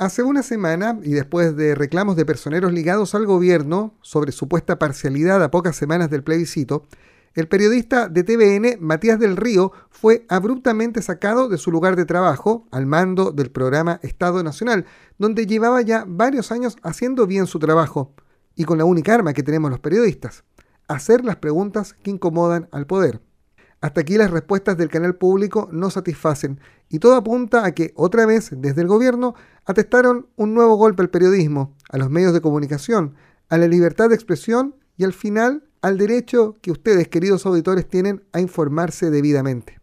Hace una semana, y después de reclamos de personeros ligados al gobierno sobre supuesta parcialidad a pocas semanas del plebiscito, el periodista de TVN, Matías del Río, fue abruptamente sacado de su lugar de trabajo al mando del programa Estado Nacional, donde llevaba ya varios años haciendo bien su trabajo, y con la única arma que tenemos los periodistas, hacer las preguntas que incomodan al poder. Hasta aquí las respuestas del canal público no satisfacen y todo apunta a que otra vez desde el gobierno atestaron un nuevo golpe al periodismo, a los medios de comunicación, a la libertad de expresión y al final al derecho que ustedes, queridos auditores, tienen a informarse debidamente.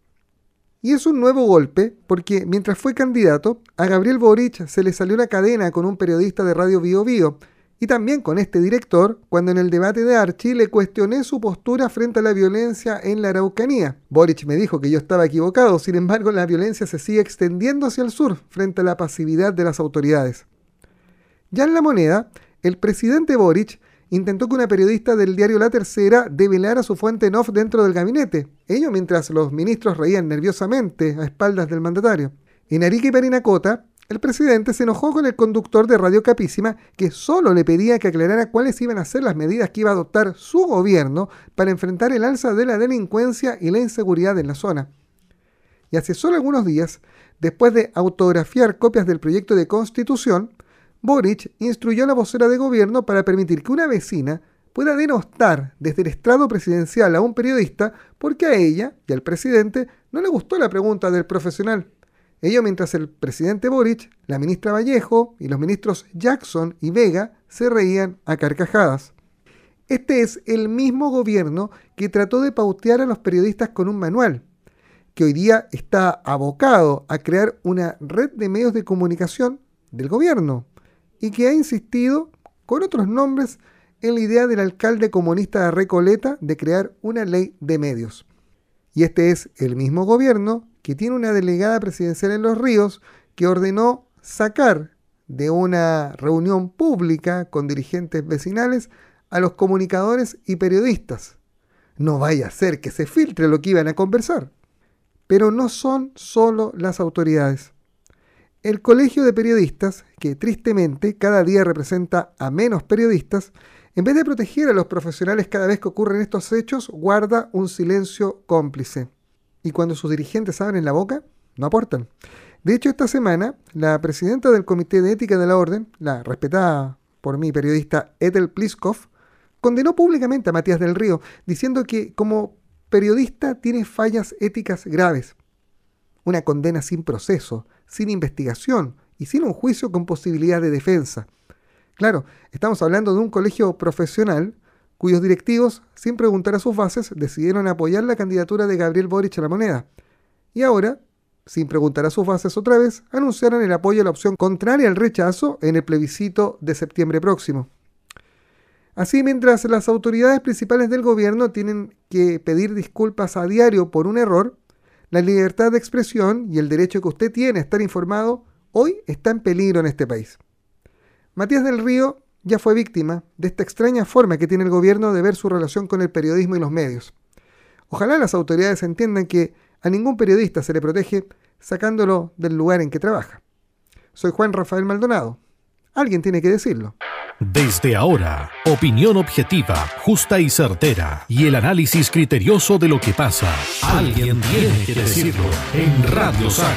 Y es un nuevo golpe porque mientras fue candidato, a Gabriel Boric se le salió una cadena con un periodista de Radio Bio Bio, y también con este director cuando en el debate de Archie le cuestioné su postura frente a la violencia en la Araucanía. Boric me dijo que yo estaba equivocado, sin embargo la violencia se sigue extendiendo hacia el sur frente a la pasividad de las autoridades. Ya en la moneda, el presidente Boric intentó que una periodista del diario La Tercera develara su fuente en off dentro del gabinete, ello mientras los ministros reían nerviosamente a espaldas del mandatario. En Arica y Parinacota, el presidente se enojó con el conductor de Radio Capísima que solo le pedía que aclarara cuáles iban a ser las medidas que iba a adoptar su gobierno para enfrentar el alza de la delincuencia y la inseguridad en la zona. Y hace solo algunos días, después de autografiar copias del proyecto de constitución, Boric instruyó a la vocera de gobierno para permitir que una vecina pueda denostar desde el estrado presidencial a un periodista porque a ella y al presidente no le gustó la pregunta del profesional. Ello mientras el presidente Boric, la ministra Vallejo y los ministros Jackson y Vega se reían a carcajadas. Este es el mismo gobierno que trató de pautear a los periodistas con un manual, que hoy día está abocado a crear una red de medios de comunicación del gobierno y que ha insistido con otros nombres en la idea del alcalde comunista de Recoleta de crear una ley de medios. Y este es el mismo gobierno que tiene una delegada presidencial en Los Ríos que ordenó sacar de una reunión pública con dirigentes vecinales a los comunicadores y periodistas. No vaya a ser que se filtre lo que iban a conversar. Pero no son solo las autoridades. El Colegio de Periodistas, que tristemente cada día representa a menos periodistas, en vez de proteger a los profesionales cada vez que ocurren estos hechos, guarda un silencio cómplice y cuando sus dirigentes abren la boca, no aportan. De hecho, esta semana, la presidenta del Comité de Ética de la Orden, la respetada por mí periodista Ethel Pliskov, condenó públicamente a Matías del Río, diciendo que como periodista tiene fallas éticas graves. Una condena sin proceso, sin investigación y sin un juicio con posibilidad de defensa. Claro, estamos hablando de un colegio profesional cuyos directivos, sin preguntar a sus bases, decidieron apoyar la candidatura de Gabriel Boric a la moneda. Y ahora, sin preguntar a sus bases otra vez, anunciaron el apoyo a la opción contraria al rechazo en el plebiscito de septiembre próximo. Así, mientras las autoridades principales del gobierno tienen que pedir disculpas a diario por un error, la libertad de expresión y el derecho que usted tiene a estar informado hoy está en peligro en este país. Matías del Río ya fue víctima de esta extraña forma que tiene el gobierno de ver su relación con el periodismo y los medios. Ojalá las autoridades entiendan que a ningún periodista se le protege sacándolo del lugar en que trabaja. Soy Juan Rafael Maldonado. Alguien tiene que decirlo. Desde ahora, opinión objetiva, justa y certera, y el análisis criterioso de lo que pasa. Alguien tiene que decirlo en Radio Sago,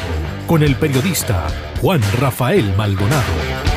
con el periodista Juan Rafael Maldonado.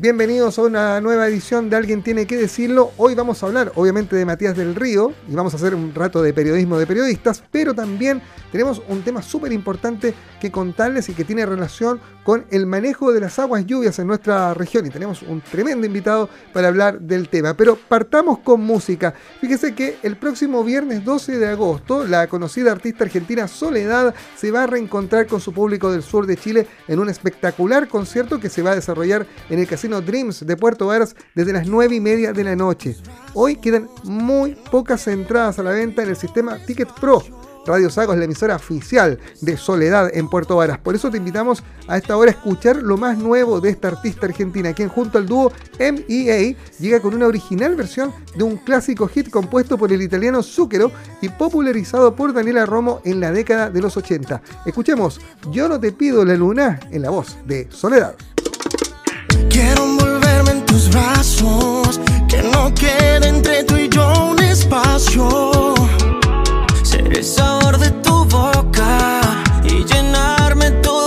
Bienvenidos a una nueva edición de Alguien tiene que decirlo. Hoy vamos a hablar obviamente de Matías del Río y vamos a hacer un rato de periodismo de periodistas, pero también tenemos un tema súper importante que contarles y que tiene relación con el manejo de las aguas lluvias en nuestra región y tenemos un tremendo invitado para hablar del tema. Pero partamos con música. Fíjese que el próximo viernes 12 de agosto la conocida artista argentina Soledad se va a reencontrar con su público del sur de Chile en un espectacular concierto que se va a desarrollar en el Casino Dreams de Puerto Varas desde las 9 y media de la noche. Hoy quedan muy pocas entradas a la venta en el sistema Ticket Pro. Radio Sago es la emisora oficial de Soledad en Puerto Varas. Por eso te invitamos a esta hora a escuchar lo más nuevo de esta artista argentina, quien junto al dúo MEA llega con una original versión de un clásico hit compuesto por el italiano Zucchero y popularizado por Daniela Romo en la década de los 80. Escuchemos Yo no te pido la luna en la voz de Soledad. Quiero envolverme en tus brazos, que no quede entre tú y yo un espacio. Ser el sabor de tu boca y llenarme todo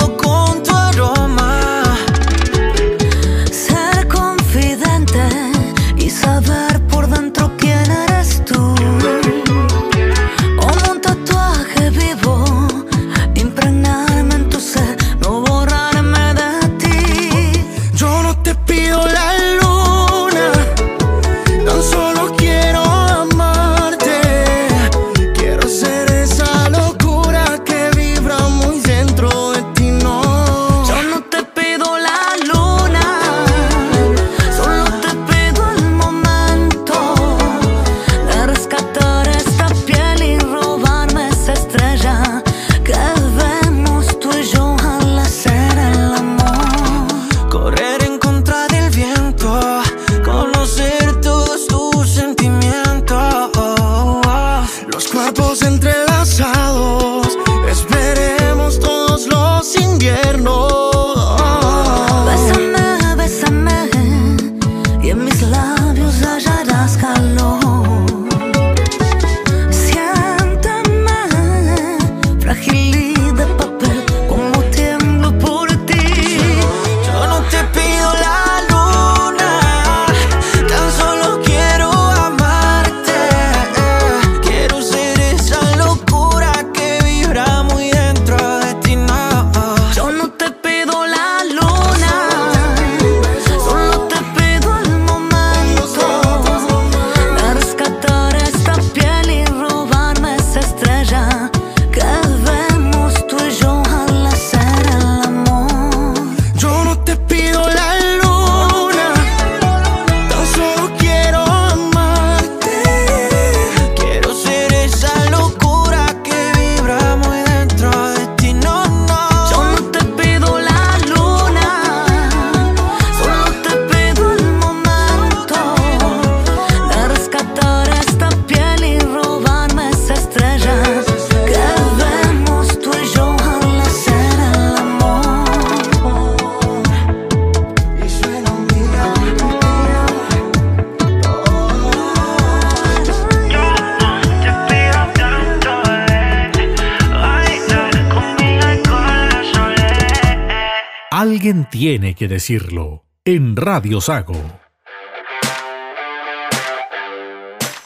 tiene que decirlo. En Radio Sago.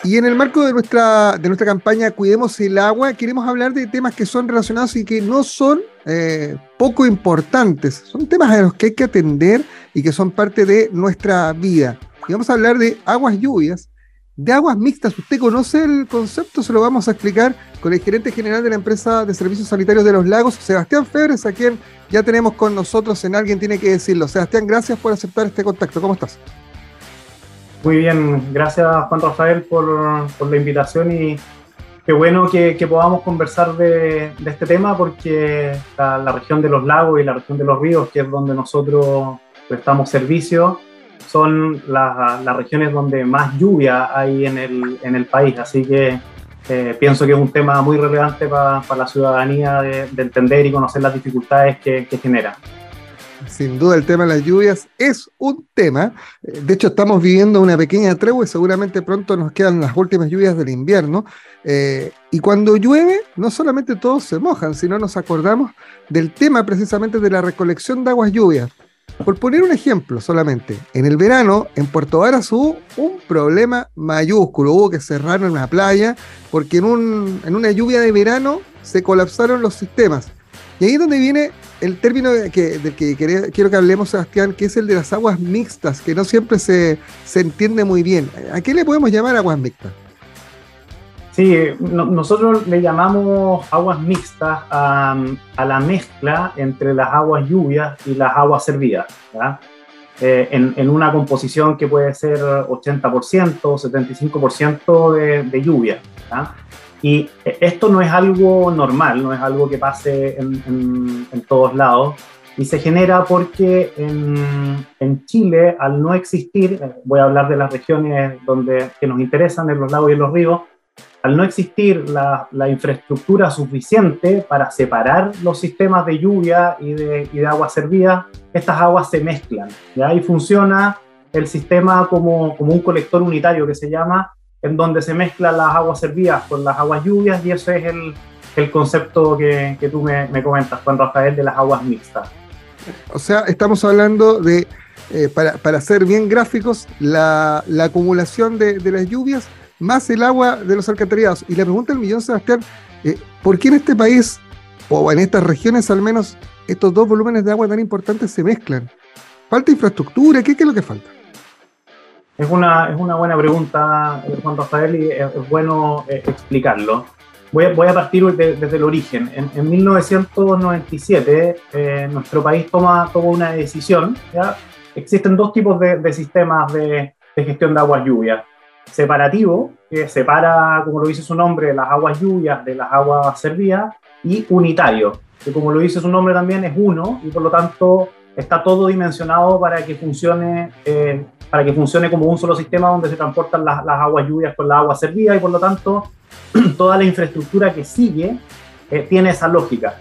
Y en el marco de nuestra, de nuestra campaña Cuidemos el agua, queremos hablar de temas que son relacionados y que no son eh, poco importantes. Son temas a los que hay que atender y que son parte de nuestra vida. Y vamos a hablar de aguas lluvias, de aguas mixtas. ¿Usted conoce el concepto? Se lo vamos a explicar con el gerente general de la empresa de servicios sanitarios de los lagos, Sebastián Febres, a quien ya tenemos con nosotros en Alguien Tiene que Decirlo. Sebastián, gracias por aceptar este contacto. ¿Cómo estás? Muy bien, gracias Juan Rafael por, la invitación y qué bueno que, podamos conversar de, de, este tema porque la, la, región de los lagos y la región de los ríos, que es donde nosotros prestamos servicio, son las, las regiones donde más lluvia hay en el, en el país. Así que eh, pienso que es un tema muy relevante para, para la ciudadanía de, de, entender y conocer las dificultades que, que genera sin duda el tema de las lluvias es un tema. De hecho, estamos viviendo una pequeña tregua y seguramente pronto nos quedan las últimas lluvias del invierno. Eh, y cuando llueve, no solamente todos se mojan, sino nos acordamos del tema precisamente de la recolección de aguas lluvias. Por poner un ejemplo solamente, en el verano en Puerto Varas hubo un problema mayúsculo, hubo que cerrar una playa porque en, un, en una lluvia de verano se colapsaron los sistemas. Y ahí es donde viene el término del que quiero que hablemos, Sebastián, que es el de las aguas mixtas, que no siempre se, se entiende muy bien. ¿A qué le podemos llamar aguas mixtas? Sí, no, nosotros le llamamos aguas mixtas a, a, la mezcla entre las aguas lluvias y las aguas servidas, eh, en, en, una composición que puede ser 80%, 75% de, de lluvia. Y esto no es algo normal, no es algo que pase en, en- en todos lados. Y se genera porque en, en Chile, al no existir, eh, voy a hablar de las regiones donde, que nos interesan, en los lagos y en los ríos, al no existir la, la infraestructura suficiente para separar los sistemas de lluvia y de, y de agua servida, estas aguas se mezclan. ¿ya? Y funciona el sistema como, como un colector unitario que se llama, en donde se mezclan las aguas servidas con las aguas lluvias, y ese es el, el concepto que, que tú me, me comentas, Juan Rafael, de las aguas mixtas. O sea, estamos hablando de, eh, para, para ser bien gráficos, la, la acumulación de, de las lluvias más el agua de los alcantarillados. Y la pregunta del millón, Sebastián, eh, ¿por qué en este país, o en estas regiones al menos, estos dos volúmenes de agua tan importantes se mezclan? ¿Falta infraestructura? ¿Qué, es lo que falta? Es una, es una buena pregunta, eh, Juan Rafael, y es, bueno eh, explicarlo. Voy a, partir de- desde el origen. En, en 1997, eh, nuestro país toma, toma una decisión. ¿ya? Existen dos tipos de, de sistemas de, de gestión de aguas lluvias. Separativo, que separa, como lo dice su nombre, las aguas lluvias de las aguas servidas, y unitario, que como lo dice su nombre también es uno, y por lo tanto está todo dimensionado para que funcione eh, para que funcione como un solo sistema donde se transportan las, las aguas lluvias con la agua servida y por lo tanto toda la infraestructura que sigue eh, tiene esa lógica.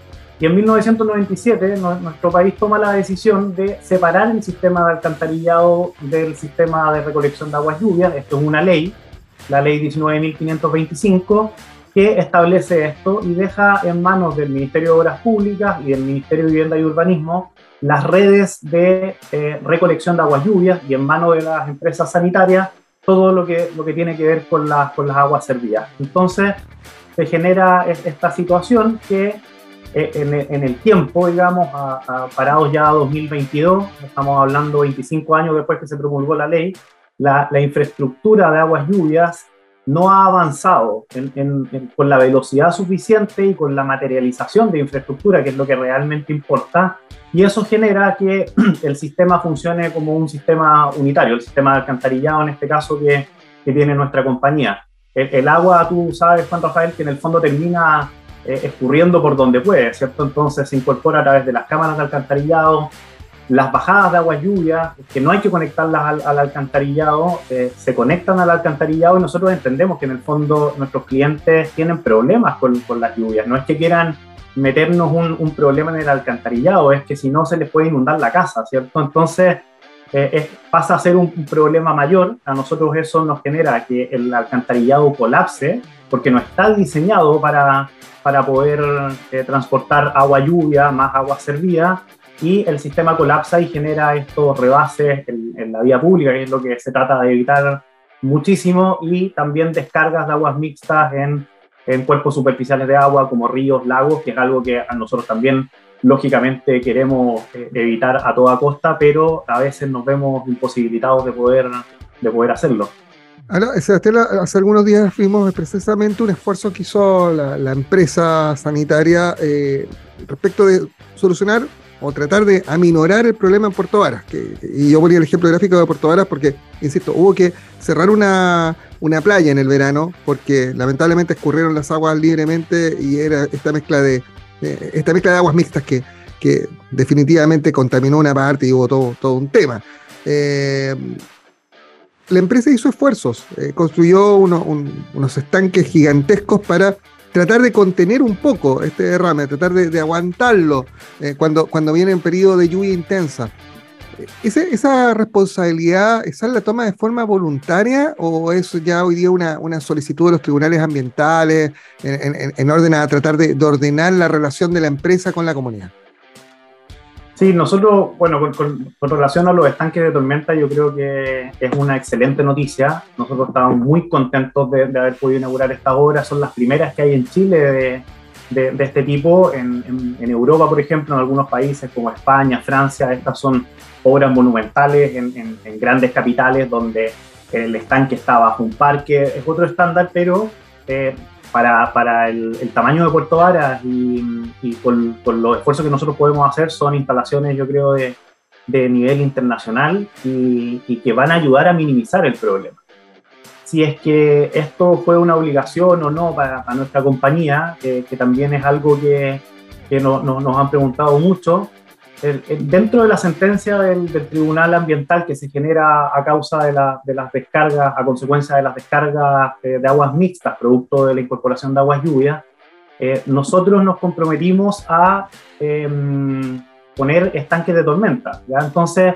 Y en 1997 no- nuestro país toma la decisión de separar el sistema de alcantarillado del sistema de recolección de aguas lluvias. Esto es una ley, la ley 19.525, que establece esto y deja en manos del Ministerio de Obras Públicas y del Ministerio de Vivienda y Urbanismo las redes de eh, recolección de aguas lluvias y en manos de las empresas sanitarias todo lo que, lo que tiene que ver con, las con las aguas servidas. Entonces se genera es- esta situación que en, el- en el tiempo, digamos, a, a parados ya a 2022, estamos hablando 25 años después que se promulgó la ley, la, la infraestructura de aguas lluvias no ha avanzado en- en- en- con la velocidad suficiente y con la materialización de infraestructura, que es lo que realmente importa, y eso genera que el sistema funcione como un sistema unitario, el sistema de alcantarillado en este caso que, que tiene nuestra compañía. El, el agua, tú sabes, Juan Rafael, que en el fondo termina eh, escurriendo por donde puede, ¿cierto? Entonces se incorpora a través de las cámaras de alcantarillado, las bajadas de agua lluvia, que no hay que conectarlas al, al alcantarillado, eh, se conectan al alcantarillado y nosotros entendemos que en el fondo nuestros clientes tienen problemas con, con las lluvias, no es que quieran meternos un, un problema en el alcantarillado, es que si no se les puede inundar la casa, ¿cierto? Entonces eh, es- pasa a ser un, problema mayor, a nosotros eso nos genera que el alcantarillado colapse, porque no está diseñado para, para poder eh, transportar agua lluvia más agua servida, y el sistema colapsa y genera estos rebases en, en la vía pública, que es lo que se trata de evitar muchísimo, y también descargas de aguas mixtas en, en cuerpos superficiales de agua como ríos, lagos, que es algo que a nosotros también lógicamente queremos eh, evitar a toda costa, pero a veces nos vemos imposibilitados de poder, de poder hacerlo. Ahora, Sebastián, hace algunos días vimos precisamente un esfuerzo que hizo la, la empresa sanitaria eh, respecto de solucionar o tratar de aminorar el problema en Puerto Varas. Que, y yo ponía el ejemplo gráfico de Puerto Varas porque, insisto, hubo que cerrar una, una playa en el verano porque lamentablemente escurrieron las aguas libremente y era esta mezcla de, eh, esta mezcla de aguas mixtas que, que definitivamente contaminó una parte y hubo todo, todo un tema. Eh, la empresa hizo esfuerzos, eh, construyó uno- un- unos estanques gigantescos para tratar de contener un poco este derrame, tratar de, aguantarlo eh, cuando, cuando viene un periodo de lluvia intensa. Eh, ¿Ese- ¿Esa responsabilidad, esa la toma de forma voluntaria o es ya hoy día una, una solicitud de los tribunales ambientales en, en- en orden a tratar de, de ordenar la relación de la empresa con la comunidad? Sí, nosotros, bueno, con, relación a los estanques de tormenta, yo creo que es una excelente noticia. Nosotros estamos muy contentos de, haber podido inaugurar estas obras. Son las primeras que hay en Chile de, de- este tipo. En Europa, por ejemplo, en algunos países como España, Francia, estas son obras monumentales en, en- en grandes capitales donde el estanque está bajo un parque. Es otro estándar, pero eh, para, para el, el tamaño de Puerto Varas y, y con, con los esfuerzos que nosotros podemos hacer son instalaciones, yo creo, de, de nivel internacional y, y que van a ayudar a minimizar el problema. si es que esto fue una obligación o no para, para nuestra compañía, eh, que también es algo que, que no- no- nos han preguntado mucho. El- el- dentro de la sentencia del, del Tribunal Ambiental que se genera a causa de, la- de las descargas, a consecuencia de las descargas eh, de aguas mixtas, producto de la incorporación de aguas lluvias, eh, nosotros nos comprometimos a em, poner estanques de tormenta. ¿ya? Entonces,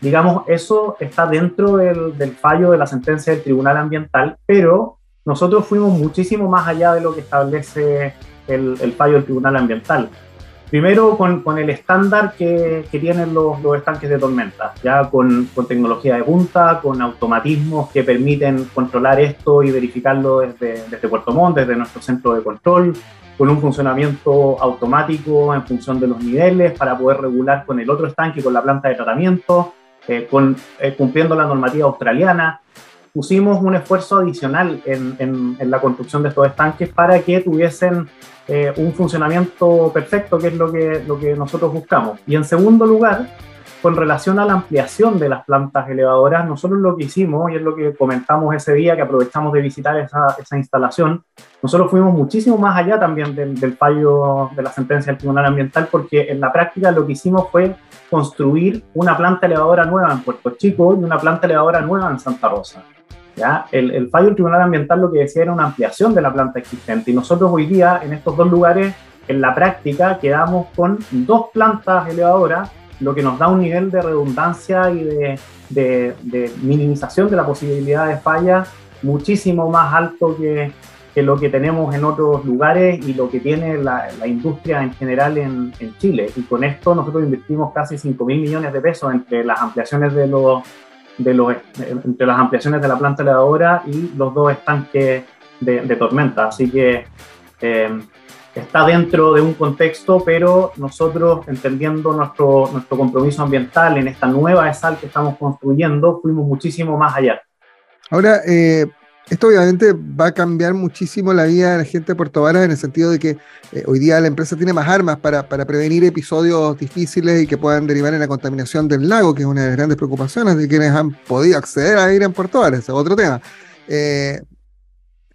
digamos, eso está dentro del, del fallo de la sentencia del Tribunal Ambiental, pero nosotros fuimos muchísimo más allá de lo que establece el, el fallo del Tribunal Ambiental. Primero, con, con el estándar que, que tienen los, los estanques de tormenta, ya con, con tecnología de punta, con automatismos que permiten controlar esto y verificarlo desde, desde Puerto Montt, desde nuestro centro de control, con un funcionamiento automático en función de los niveles para poder regular con el otro estanque, con la planta de tratamiento, eh, con, eh, cumpliendo la normativa australiana. Pusimos un esfuerzo adicional en, la construcción de estos estanques para que tuviesen eh, un funcionamiento perfecto, que es lo que nosotros buscamos. Y en segundo lugar, con relación a la ampliación de las plantas elevadoras, nosotros lo que hicimos, y es lo que comentamos ese día que aprovechamos de visitar esa, esa instalación, nosotros fuimos muchísimo más allá también del, fallo de la sentencia del Tribunal Ambiental, porque en la práctica lo que hicimos fue construir una planta elevadora nueva en Puerto Chico y una planta elevadora nueva en Santa Rosa. ¿ya? El fallo del Tribunal Ambiental lo que decía era una ampliación de la planta existente y nosotros hoy día en estos dos lugares, en la práctica, quedamos con dos plantas elevadoras, lo que nos da un nivel de redundancia y de, minimización de la posibilidad de falla muchísimo más alto que, que lo que tenemos en otros lugares y lo que tiene la, industria en general en, Chile. Y con esto nosotros invertimos casi 5 mil millones de pesos entre las ampliaciones de los, de los, entre las ampliaciones de la planta elevadora y los dos estanques de, de tormenta. Así que eh, está dentro de un contexto, pero nosotros, entendiendo nuestro, nuestro compromiso ambiental en esta nueva ESAL que estamos construyendo, fuimos muchísimo más allá. Ahora, eh, esto obviamente va a cambiar muchísimo la vida de la gente de Puerto Varas en el sentido de que eh, hoy día la empresa tiene más armas para, para prevenir episodios difíciles y que puedan derivar en la contaminación del lago, que es una de las grandes preocupaciones de quienes han podido acceder a ir en Puerto Varas, es otro tema. Eh,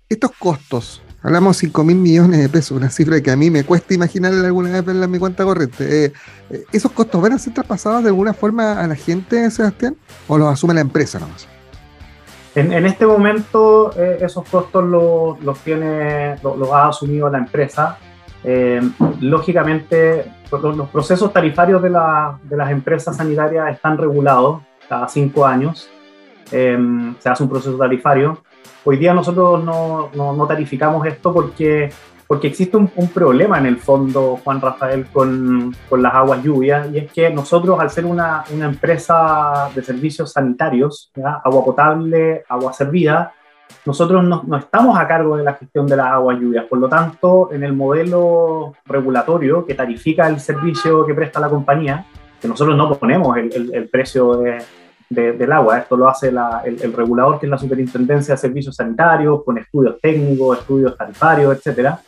estos costos, hablamos 5 mil millones de pesos, una cifra que a mí me cuesta imaginar alguna vez verla en mi cuenta corriente. Eh, eh, ¿Esos costos van a ser traspasados de alguna forma a la gente, Sebastián? ¿O los asume la empresa nomás? En, en este momento eh, esos costos los, tiene, los, ha asumido la empresa. Lógicamente, los, procesos tarifarios de, la- de las empresas sanitarias están regulados cada cinco años. Se hace un proceso tarifario. Hoy día nosotros no, no- no tarificamos esto porque, porque existe un, un problema en el fondo, Juan Rafael, con, con las aguas lluvias, y es que nosotros, al ser una, una empresa de servicios sanitarios, ¿ya? agua potable, agua servida, nosotros no, no estamos a cargo de la gestión de las aguas lluvias. Por lo tanto, en el modelo regulatorio que tarifica el servicio que presta la compañía, que nosotros no ponemos el, el- el precio de- de- del agua, esto lo hace el, regulador, que es la Superintendencia de Servicios Sanitarios, con estudios técnicos, estudios tarifarios, etcétera.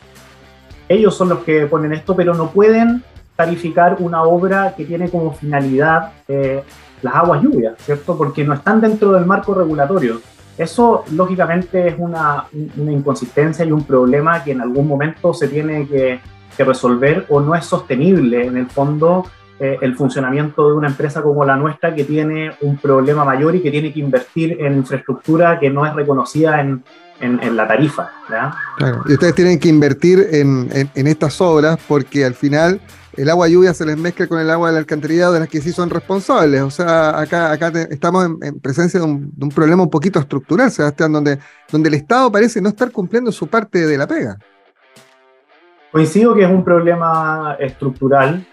Ellos son los que ponen esto, pero no pueden tarificar una obra que tiene como finalidad eh, las aguas lluvias, ¿cierto? Porque no están dentro del marco regulatorio. Eso, lógicamente, es una, inconsistencia y un problema que en algún momento se tiene que resolver o no es sostenible, en el fondo, eh, el funcionamiento de una empresa como la nuestra que tiene un problema mayor y que tiene que invertir en infraestructura que no es reconocida en, en- en la tarifa. y ustedes tienen que invertir en, en- estas obras porque al final el agua lluvia se les mezcla con el agua del alcantarillado de las que sí son responsables. O sea, acá, acá te- estamos en, en presencia de un, de un problema un poquito estructural, Sebastián, donde, donde el Estado parece no estar cumpliendo su parte de la pega. Coincido que es un problema estructural.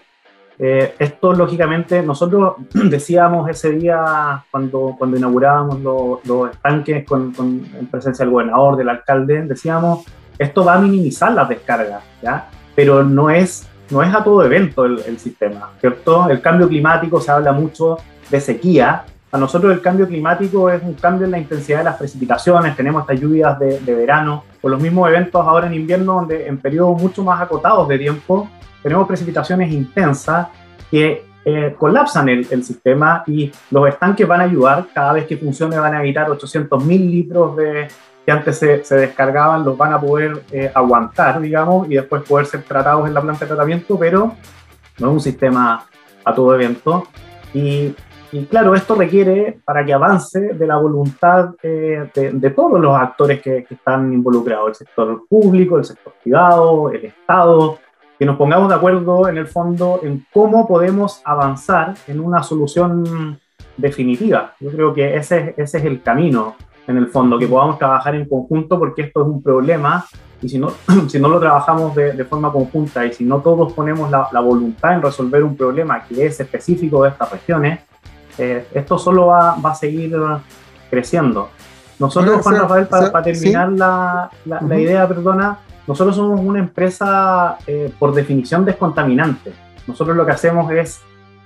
Eh, esto, lógicamente, nosotros decíamos ese día cuando, cuando inaugurábamos los, los estanques con, con- en presencia del gobernador, del alcalde, decíamos, esto va a minimizar las descargas, ¿ya? Pero no es, no es a todo evento el, el sistema, ¿cierto? El cambio climático se habla mucho de sequía. A nosotros el cambio climático es un cambio en la intensidad de las precipitaciones, tenemos estas lluvias de, de verano, o los mismos eventos ahora en invierno, donde en periodos mucho más acotados de tiempo tenemos precipitaciones intensas que eh, colapsan el, el sistema y los estanques van a ayudar, cada vez que funcione van a evitar 800 mil litros de, que antes se, se descargaban, los van a poder eh, aguantar, digamos, y después poder ser tratados en la planta de tratamiento, pero no es un sistema a todo evento. Y, y claro, esto requiere, para que avance, de la voluntad eh, de, de todos los actores que, que están involucrados, el sector público, el sector privado, el Estado, que nos pongamos de acuerdo en el fondo en cómo podemos avanzar en una solución definitiva. Yo creo que ese, ese es el camino, en el fondo, que podamos trabajar en conjunto porque esto es un problema y si no, si no lo trabajamos de, de forma conjunta y si no todos ponemos la, la, voluntad en resolver un problema que es específico de estas regiones, eh, esto solo va, va, a seguir creciendo. Nosotros, Juan Rafael, para, para terminar ¿sí? la, la, uh -huh. la, idea, perdona, nosotros somos una empresa eh, por definición descontaminante. Nosotros lo que hacemos es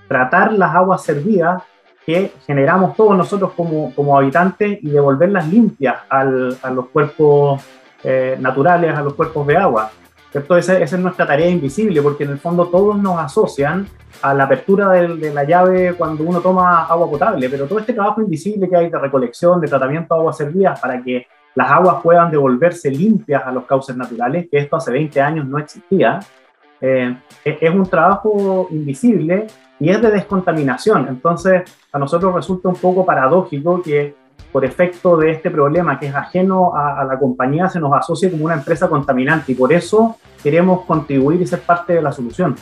tratar las aguas servidas que generamos todos nosotros como, como habitantes y devolverlas limpias al, a los cuerpos eh, naturales, a los cuerpos de agua. ¿cierto? Esa, esa, es nuestra tarea invisible, porque en el fondo todos nos asocian a la apertura de, de, la llave cuando uno toma agua potable, pero todo este trabajo invisible que hay de recolección, de tratamiento de aguas servidas para que las aguas puedan devolverse limpias a los cauces naturales, que esto hace 20 años no existía, eh, es un trabajo invisible y es de descontaminación. Entonces, a nosotros resulta un poco paradójico que por efecto de este problema que es ajeno a, a, la compañía se nos asocie como una empresa contaminante y por eso queremos contribuir y ser parte de la solución.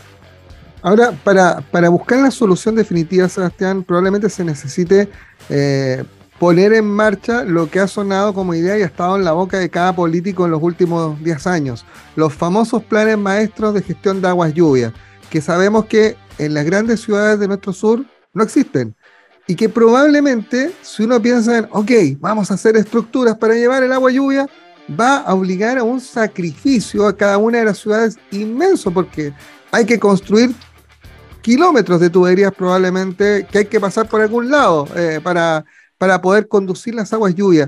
Ahora, para, para buscar la solución definitiva, Sebastián, probablemente se necesite eh, poner en marcha lo que ha sonado como idea y ha estado en la boca de cada político en los últimos 10 años, los famosos planes maestros de gestión de aguas lluvias, que sabemos que en las grandes ciudades de nuestro sur no existen. Y que probablemente, si uno piensa en, ok, vamos a hacer estructuras para llevar el agua lluvia, va a obligar a un sacrificio a cada una de las ciudades inmenso, porque hay que construir kilómetros de tuberías probablemente que hay que pasar por algún lado eh, para, para poder conducir las aguas lluvias.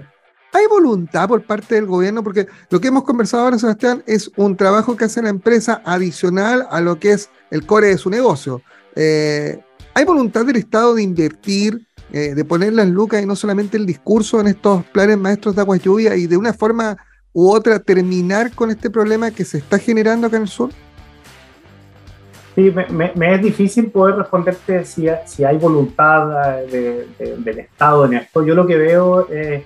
¿Hay voluntad por parte del gobierno? Porque lo que hemos conversado ahora, Sebastián, es un trabajo que hace la empresa adicional a lo que es el core de su negocio. Eh, ¿Hay voluntad del Estado de invertir, eh, de poner las lucas y no solamente el discurso en estos planes maestros de aguas lluvia y de una forma u otra terminar con este problema que se está generando acá en el sur? Sí, me, es difícil poder responderte si, hay voluntad de, de, del Estado en esto. Yo lo que veo es...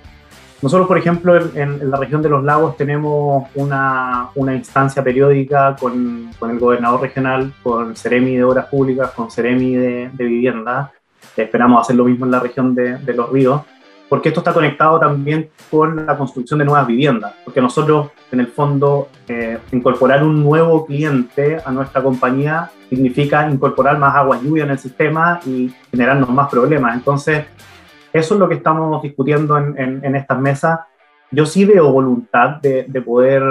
Nosotros, por ejemplo, en, la región de los lagos tenemos una, instancia periódica con, el gobernador regional, con Ceremi de Obras Públicas, con Ceremi de, de Vivienda. Esperamos hacer lo mismo en la región de, de, los ríos, porque esto está conectado también con la construcción de nuevas viviendas, porque nosotros, en el fondo, eh, incorporar un nuevo cliente a nuestra compañía significa incorporar más agua lluvia en el sistema y generarnos más problemas. Entonces, eso es lo que estamos discutiendo en, en, en estas mesas. Yo sí veo voluntad de, de, poder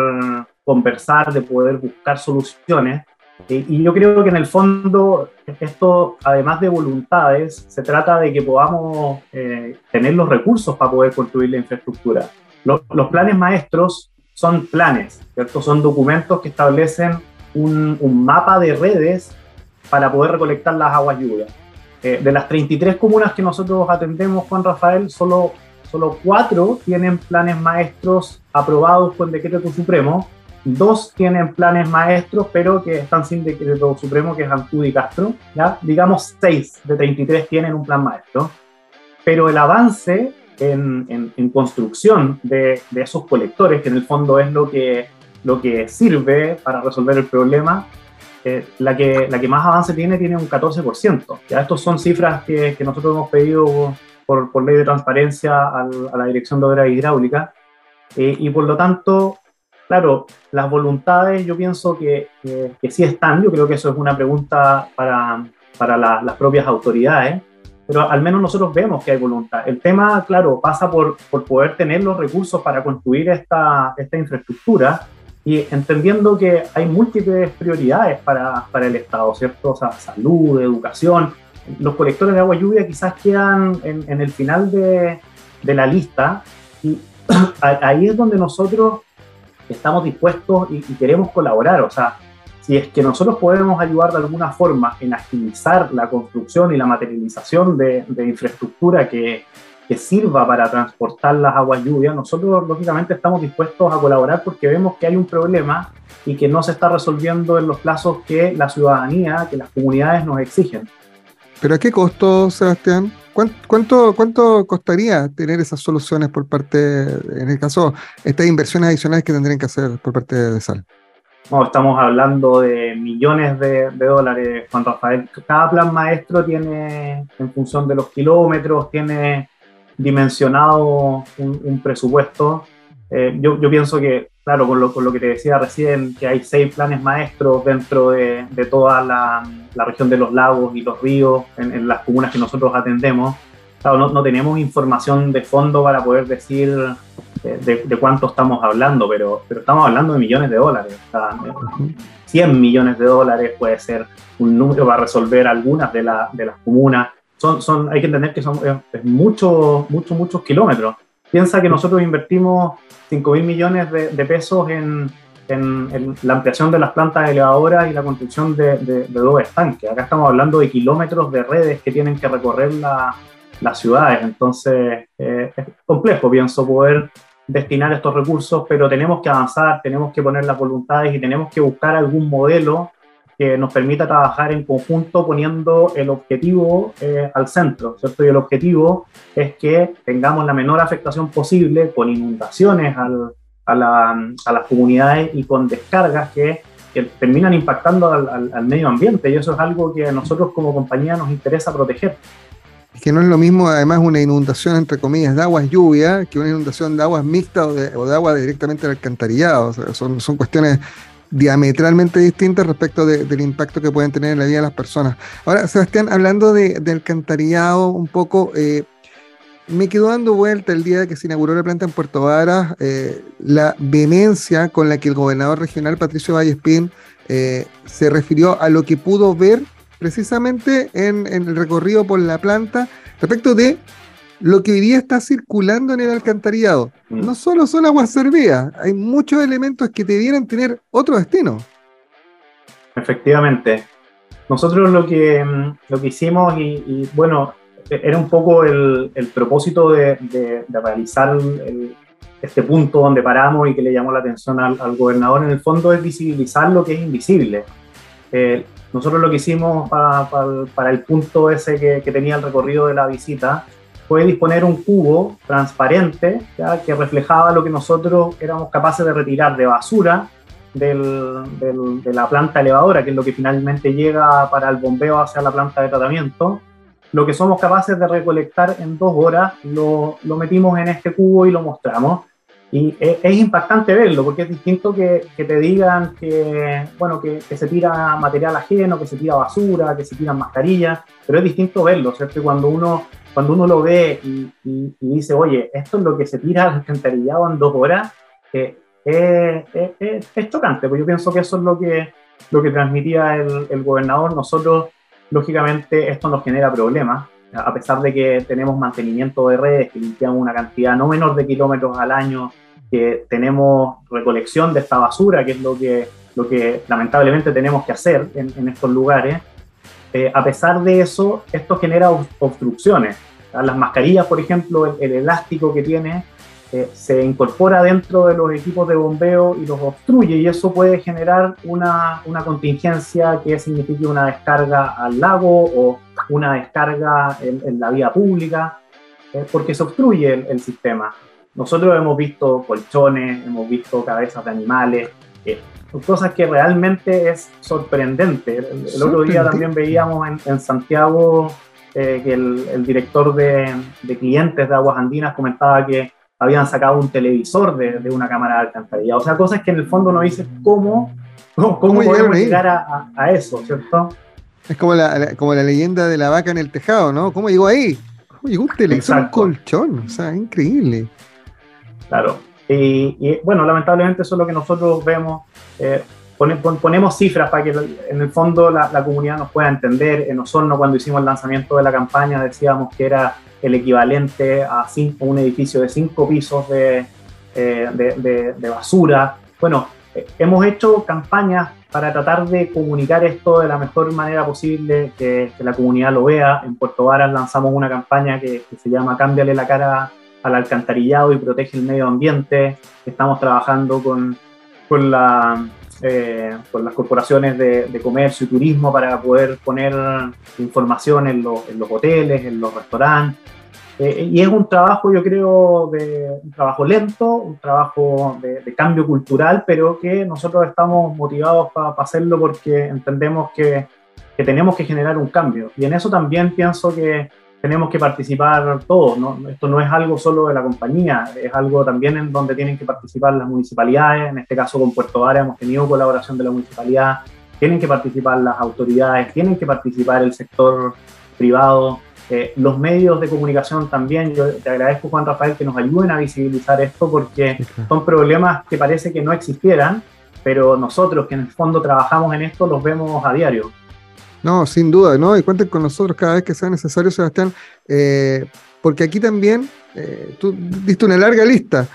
conversar, de poder buscar soluciones. Y, y, yo creo que en el fondo esto, además de voluntades, se trata de que podamos eh, tener los recursos para poder construir la infraestructura. Los, los, planes maestros son planes, ¿cierto? Son documentos que establecen un, un mapa de redes para poder recolectar las aguas lluvias eh, de las 33 comunas que nosotros atendemos, Juan Rafael, solo, solo cuatro tienen planes maestros aprobados con decreto supremo, dos tienen planes maestros, pero que están sin decreto supremo, que es Ancud y Castro, ¿ya? digamos seis de 33 tienen un plan maestro, pero el avance en, en, construcción de, de, esos colectores, que en el fondo es lo que, lo que sirve para resolver el problema, eh, la, que, la que más avance tiene tiene un 14%. Ya estos son cifras que, que nosotros hemos pedido por, por ley de transparencia a la Dirección de Obras Hidráulicas eh, y por lo tanto, claro, las voluntades yo pienso que, que, que, sí están, yo creo que eso es una pregunta para, para la, las propias autoridades, pero al menos nosotros vemos que hay voluntad. El tema, claro, pasa por, por poder tener los recursos para construir esta, esta infraestructura y entendiendo que hay múltiples prioridades para, para el Estado, ¿cierto? O sea, salud, educación. Los colectores de agua lluvia quizás quedan en, en el final de, de, la lista y ahí es donde nosotros estamos dispuestos y, y, queremos colaborar. O sea, si es que nosotros podemos ayudar de alguna forma en agilizar la construcción y la materialización de, de infraestructura que, que sirva para transportar las aguas lluvias, nosotros lógicamente estamos dispuestos a colaborar porque vemos que hay un problema y que no se está resolviendo en los plazos que la ciudadanía, que las comunidades nos exigen. ¿Pero a qué costo, Sebastián? ¿Cuán- ¿Cuánto, costaría tener esas soluciones por parte, en el caso, estas inversiones adicionales que tendrían que hacer por parte de Sal? No, estamos hablando de millones de, dólares, Juan Rafael. Cada plan maestro tiene, en función de los kilómetros, tiene dimensionado un, presupuesto. Eh, yo pienso que, claro, con lo, con lo que te decía recién, que hay seis planes maestros dentro de, de toda la, la región de los lagos y los ríos, en, en las comunas que nosotros atendemos. Claro, no, no tenemos información de fondo para poder decir eh, de, de cuánto estamos hablando, pero, pero estamos hablando de millones de dólares. O sea, Ujú. 100 millones de dólares puede ser un número para resolver algunas de, la- de las comunas. Son, son, hay que entender que son es, es mucho, muchos, muchos kilómetros. Piensa que nosotros invertimos 5 mil millones de, de pesos en, en- en la ampliación de las plantas elevadoras y la construcción de, de- de dos estanques. Acá estamos hablando de kilómetros de redes que tienen que recorrer la- las ciudades. Entonces, eh, es complejo, pienso, poder destinar estos recursos, pero tenemos que avanzar, tenemos que poner las voluntades y tenemos que buscar algún modelo que nos permita trabajar en conjunto poniendo el objetivo eh, al centro, ¿cierto? Y el objetivo es que tengamos la menor afectación posible con inundaciones al- a, la- a las comunidades y con descargas que, que terminan impactando al, al- al medio ambiente y eso es algo que a nosotros como compañía nos interesa proteger. Es que no es lo mismo, además, una inundación, entre comillas, de aguas lluvia que una inundación de aguas mixtas o de, o de agua directamente del alcantarillado. O sea, son, son cuestiones diametralmente distintas respecto de- del impacto que pueden tener en la vida de las personas. Ahora, Sebastián, hablando de, de un poco, eh, me quedó dando vuelta el día que se inauguró la planta en Puerto Varas, eh, la vehemencia con la que el gobernador regional Patricio Vallespín eh, se refirió a lo que pudo ver precisamente en, en el recorrido por la planta respecto de lo que hoy día está circulando en el alcantarillado. Mm. No solo son aguas servidas, hay muchos elementos que debieran tener otro destino. Efectivamente. Nosotros lo que, mm, lo que hicimos, y, y, bueno, e- era un poco el, el propósito de, de- de realizar el- este punto donde paramos y que le llamó la atención al, al gobernador, en el fondo es visibilizar lo que es invisible. Eh, nosotros lo que hicimos para, para- para el punto ese que, que tenía el recorrido de la visita fue disponer un cubo transparente ¿ya? que reflejaba lo que nosotros éramos capaces de retirar de basura del- del- de la planta elevadora, que es lo que finalmente llega para el bombeo hacia la planta de tratamiento. Lo que somos capaces de recolectar en dos horas lo, lo metimos en este cubo y lo mostramos. Y es, es impactante verlo, porque es distinto que, que te digan que, bueno, que, que se tira material ajeno, que se tira basura, que se tiran mascarillas, pero es distinto verlo, ¿cierto? Cuando uno, cuando uno lo ve y, dice, oye, esto es lo que se tira al alcantarillado en dos horas, es, chocante, porque yo pienso que eso es lo que, lo que transmitía el, el gobernador. Nosotros, lógicamente, esto nos genera problemas, a pesar de que tenemos mantenimiento de redes, que limpiamos una cantidad no menor de kilómetros al año, que tenemos recolección de esta basura, que es lo que, lo que lamentablemente tenemos que hacer en, en estos lugares. Eh, a pesar de eso, esto genera ob- obstrucciones. Las mascarillas, por ejemplo, el, el elástico que tiene eh, se incorpora dentro de los equipos de bombeo y los obstruye y eso puede generar una, una contingencia que signifique una descarga al lago o una descarga en, en la vía pública, eh, porque se obstruye el, el sistema. Nosotros hemos visto colchones, hemos visto cabezas de animales, eh, son cosas que realmente es sorprendente. El, el otro día también veíamos en, en Santiago eh, que el, el director de, de clientes de Aguas Andinas comentaba que habían sacado un televisor de, de una cámara de alcantarilla. O sea, cosas que en el fondo no dice cómo, cómo, podemos llegar a, a- a eso, ¿cierto? Es como la, la- como la leyenda de la vaca en el tejado, ¿no? ¿Cómo llegó ahí? ¿Cómo llegó un televisor, un Exacto. colchón? O sea, increíble. Claro. Y, y, bueno, lamentablemente eso es lo que nosotros vemos. Eh, pone- pon- ponemos cifras para que en el fondo la, la comunidad nos pueda entender. En Osorno, cuando hicimos el lanzamiento de la campaña, decíamos que era el equivalente a cinco- un edificio de cinco pisos de, eh, de, de- de basura. Bueno, eh, hemos hecho campañas para tratar de comunicar esto de la mejor manera posible, que, que la comunidad lo vea. En Puerto Varas lanzamos una campaña que, que se llama Cámbiale la cara al alcantarillado y protege el medio ambiente. Estamos trabajando con, con, la, eh, con las corporaciones de, de comercio y turismo para poder poner información en, los- en los hoteles, en los restaurantes. Eh, y es un trabajo, yo creo, de, un trabajo lento, un trabajo de, de cambio cultural, pero que nosotros estamos motivados para hacerlo porque entendemos que, que tenemos que generar un cambio. Y en eso también pienso que tenemos que participar todos. ¿no? Esto no es algo solo de la compañía, es algo también en donde tienen que participar las municipalidades. En este caso con Puerto Vara hemos tenido colaboración de la municipalidad. Tienen que participar las autoridades, tienen que participar el sector privado. Eh, los medios de comunicación también, yo te agradezco Juan Rafael que nos ayuden a visibilizar esto porque son problemas que parece que no existieran, pero nosotros que en el fondo trabajamos en esto los vemos a diario. No, sin duda, ¿no? Y cuenten con nosotros cada vez que sea necesario, Sebastián, eh, porque aquí también eh, tú diste una larga lista,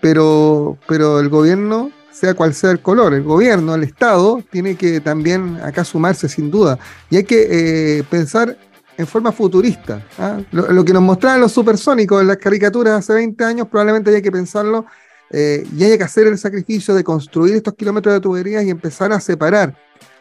pero, pero el gobierno, sea cual sea el color, el gobierno, el Estado, tiene que también acá sumarse sin duda. Y hay que eh, pensar en forma futurista. ¿ah? Lo, que nos mostraban los supersónicos en las caricaturas hace 20 años, probablemente haya que pensarlo eh, y haya que hacer el sacrificio de construir estos kilómetros de tuberías y empezar a separar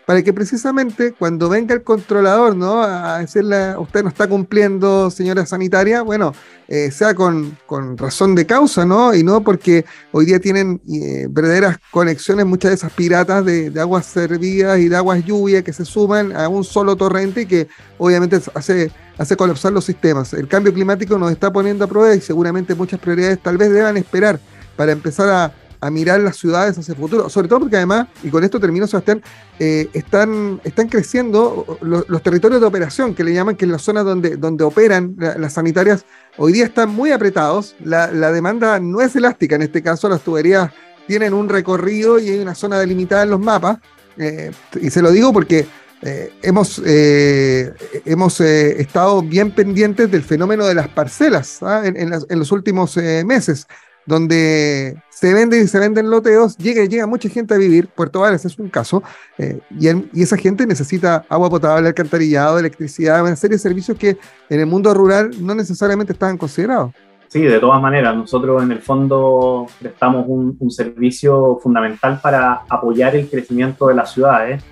para que precisamente cuando venga el controlador, ¿no? A decirle, usted no está cumpliendo, señora sanitaria, bueno, eh, sea con, con, razón de causa, ¿no? Y no porque hoy día tienen eh, verdaderas conexiones, muchas de esas piratas de, de, aguas servidas y de aguas lluvia que se suman a un solo torrente y que obviamente hace, hace colapsar los sistemas. El cambio climático nos está poniendo a prueba y seguramente muchas prioridades tal vez deban esperar para empezar a a mirar las ciudades hacia el futuro, sobre todo porque además, y con esto termino Sebastián, eh, están, están creciendo los, territorios de operación, que le llaman, que en las zonas donde, donde operan la, las sanitarias, hoy día están muy apretados, la, la, demanda no es elástica, en este caso las tuberías tienen un recorrido y hay una zona delimitada en los mapas, eh, y se lo digo porque eh, hemos, hemos estado bien pendientes del fenómeno de las parcelas ¿ah? en, en, los últimos meses donde se venden y se venden loteos, llega, llega mucha gente a vivir, Puerto Varas es un caso, eh, y, esa gente necesita agua potable, alcantarillado, electricidad, una serie de servicios que en el mundo rural no necesariamente estaban considerados. Sí, de todas maneras, nosotros en el fondo prestamos un, servicio fundamental para apoyar el crecimiento de las ciudades.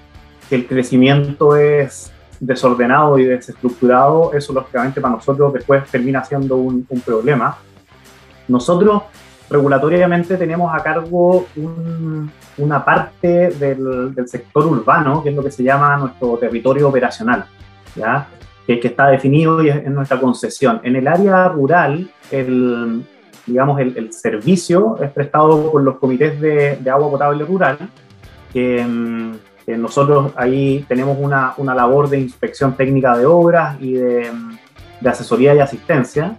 Si el crecimiento es desordenado y desestructurado, eso lógicamente para nosotros después termina siendo un problema. Nosotros regulatoriamente tenemos a cargo un, una parte del, sector urbano, que es lo que se llama nuestro territorio operacional, ¿ya? Que, está definido y es, es, nuestra concesión. En el área rural, el, digamos, el, servicio es prestado por los comités de, agua potable rural, que, nosotros ahí tenemos una, labor de inspección técnica de obras y de asesoría y asistencia,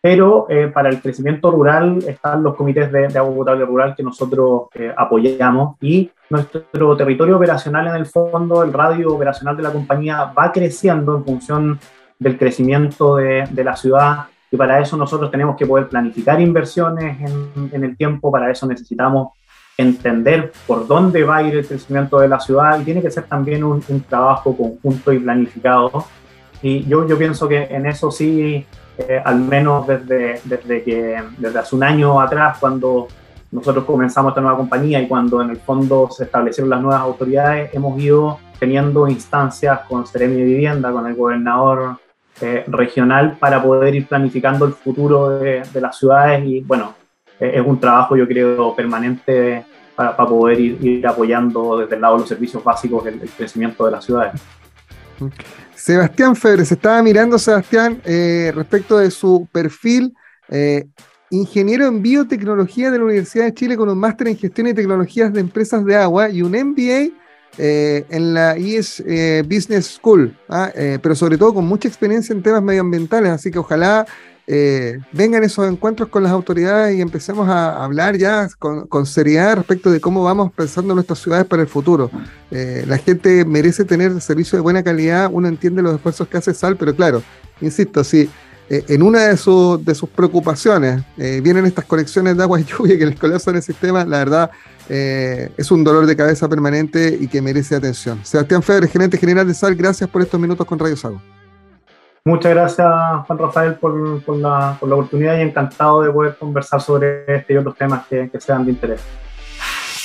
pero eh, para el crecimiento rural están los comités de, de agua potable rural que nosotros eh, apoyamos y nuestro territorio operacional en el fondo, el radio operacional de la compañía va creciendo en función del crecimiento de, de la ciudad y para eso nosotros tenemos que poder planificar inversiones en, en, el tiempo, para eso necesitamos entender por dónde va a ir el crecimiento de la ciudad y tiene que ser también un, un trabajo conjunto y planificado. Y yo, yo pienso que en eso sí eh, al menos desde, desde, que, desde hace un año atrás, cuando nosotros comenzamos esta nueva compañía y cuando en el fondo se establecieron las nuevas autoridades, hemos ido teniendo instancias con Seremi de Vivienda, con el gobernador eh, regional, para poder ir planificando el futuro de, de las ciudades y bueno, eh, es un trabajo yo creo permanente para, para poder ir, ir, apoyando desde el lado de los servicios básicos el, el crecimiento de las ciudades. Sebastián Febre, se estaba mirando Sebastián eh, respecto de su perfil, eh, ingeniero en biotecnología de la Universidad de Chile con un máster en gestión y tecnologías de empresas de agua y un MBA eh, en la IES Business School, ¿ah? pero sobre todo con mucha experiencia en temas medioambientales, así que ojalá vengan esos encuentros con las autoridades y empecemos a hablar ya con, seriedad respecto de cómo vamos pensando nuestras ciudades para el futuro. Eh, la gente merece tener servicio de buena calidad, uno entiende los esfuerzos que hace Sal, pero claro, insisto, si eh, en una de, su, de sus preocupaciones eh, vienen estas conexiones de agua y lluvia que les colapsan el sistema, la verdad eh, es un dolor de cabeza permanente y que merece atención. Sebastián Febre, gerente general de SAL, gracias por estos minutos con Radio Sago. Muchas gracias, Juan Rafael, por, la, por la oportunidad y encantado de poder conversar sobre este y otros temas que, que sean de interés.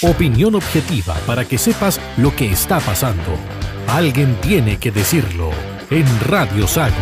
Opinión objetiva para que sepas lo que está pasando. Alguien tiene que decirlo en Radio Sago.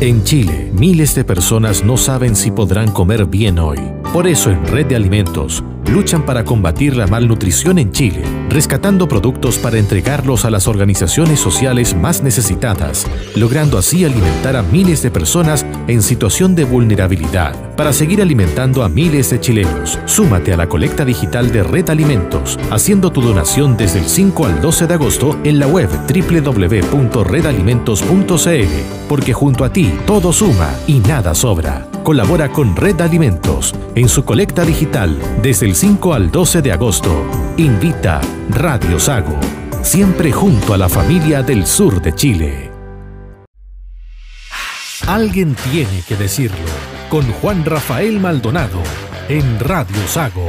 En Chile, miles de personas no saben si podrán comer bien hoy. Por eso en Red de Alimentos luchan para combatir la malnutrición en Chile, rescatando productos para entregarlos a las organizaciones sociales más necesitadas, logrando así alimentar a miles de personas en situación de vulnerabilidad. Para seguir alimentando a miles de chilenos, súmate a la colecta digital de Red Alimentos, haciendo tu donación desde el 5 al 12 de agosto en la web www.redalimentos.cl, porque junto a ti todo suma y nada sobra. Colabora con Red Alimentos en su colecta digital desde el 5 al 12 de agosto. Invita Radio Sago, siempre junto a la familia del sur de Chile. Alguien tiene que decirlo con Juan Rafael Maldonado en Radio Sago.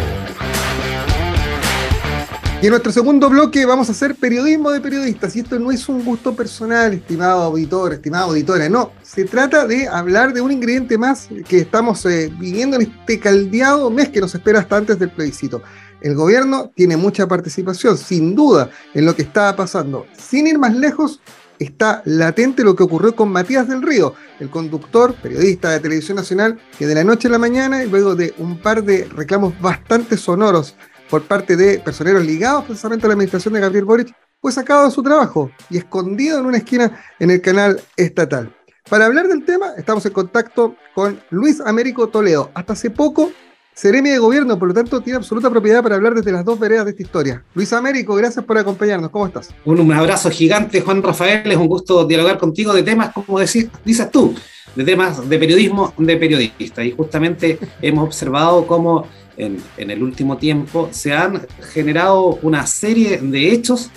Y en nuestro segundo bloque vamos a hacer periodismo de periodistas. Y esto no es un gusto personal, estimado auditor, estimada auditora. No, se trata de hablar de un ingrediente más que estamos eh, viviendo en este caldeado mes que nos espera hasta antes del plebiscito. El gobierno tiene mucha participación, sin duda, en lo que está pasando. Sin ir más lejos, está latente lo que ocurrió con Matías del Río, el conductor, periodista de Televisión Nacional, que de la noche a la mañana, luego de un par de reclamos bastante sonoros por parte de personeros ligados precisamente a la administración de Gabriel Boric, fue sacado de su trabajo y escondido en una esquina en el canal estatal. Para hablar del tema, estamos en contacto con Luis Américo Toledo. Hasta hace poco, seremi de gobierno, por lo tanto, tiene absoluta propiedad para hablar desde las dos veredas de esta historia. Luis Américo, gracias por acompañarnos. ¿Cómo estás? Un, abrazo gigante, Juan Rafael. Es un gusto dialogar contigo de temas, como decís, dices tú, de temas de periodismo de periodistas. Y justamente hemos observado cómo en, en, el último tiempo se han generado una serie de hechos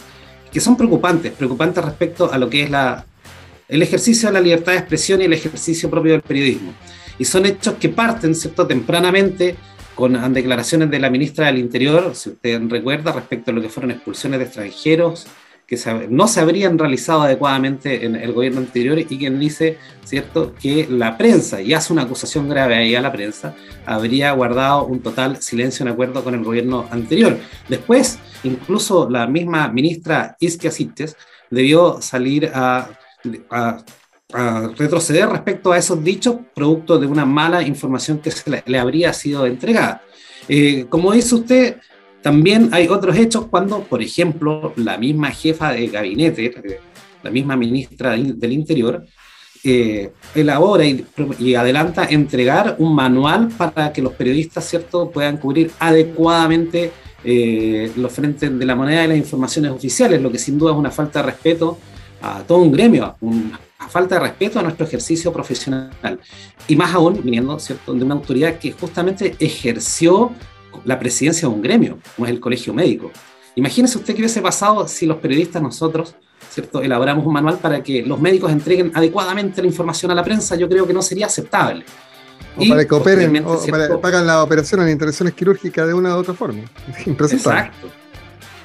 que son preocupantes, preocupantes respecto a lo que es el ejercicio de la libertad de expresión y el ejercicio propio del periodismo. Y son hechos que parten, ¿cierto?, tempranamente con declaraciones de la ministra del Interior, si usted recuerda, respecto a lo que fueron expulsiones de extranjeros, que no se habrían realizado adecuadamente en el gobierno anterior y quien dice, ¿cierto?, que la prensa, y hace una acusación grave ahí a la prensa, habría guardado un total silencio en acuerdo con el gobierno anterior. Después, incluso la misma ministra Isquia Sites debió salir a, a, retroceder respecto a esos dichos, producto de una mala información que se le, habría sido entregada. Eh, como dice usted, también hay otros hechos cuando, por ejemplo, la misma jefa de gabinete, la misma ministra del Interior, eh, elabora y, y, adelanta entregar un manual para que los periodistas ¿cierto? puedan cubrir adecuadamente eh, los frentes de la moneda de las informaciones oficiales, lo que sin duda es una falta de respeto a todo un gremio, una falta de respeto a nuestro ejercicio profesional. Y más aún viniendo ¿cierto? de una autoridad que justamente ejerció la presidencia de un gremio, como es el colegio médico. Imagínese usted qué hubiese pasado si los periodistas nosotros, ¿cierto?, elaboramos un manual para que los médicos entreguen adecuadamente la información a la prensa, yo creo que no sería aceptable. O y para que operen, o para que pagan la operación en intervenciones quirúrgicas de una u otra forma. Exacto.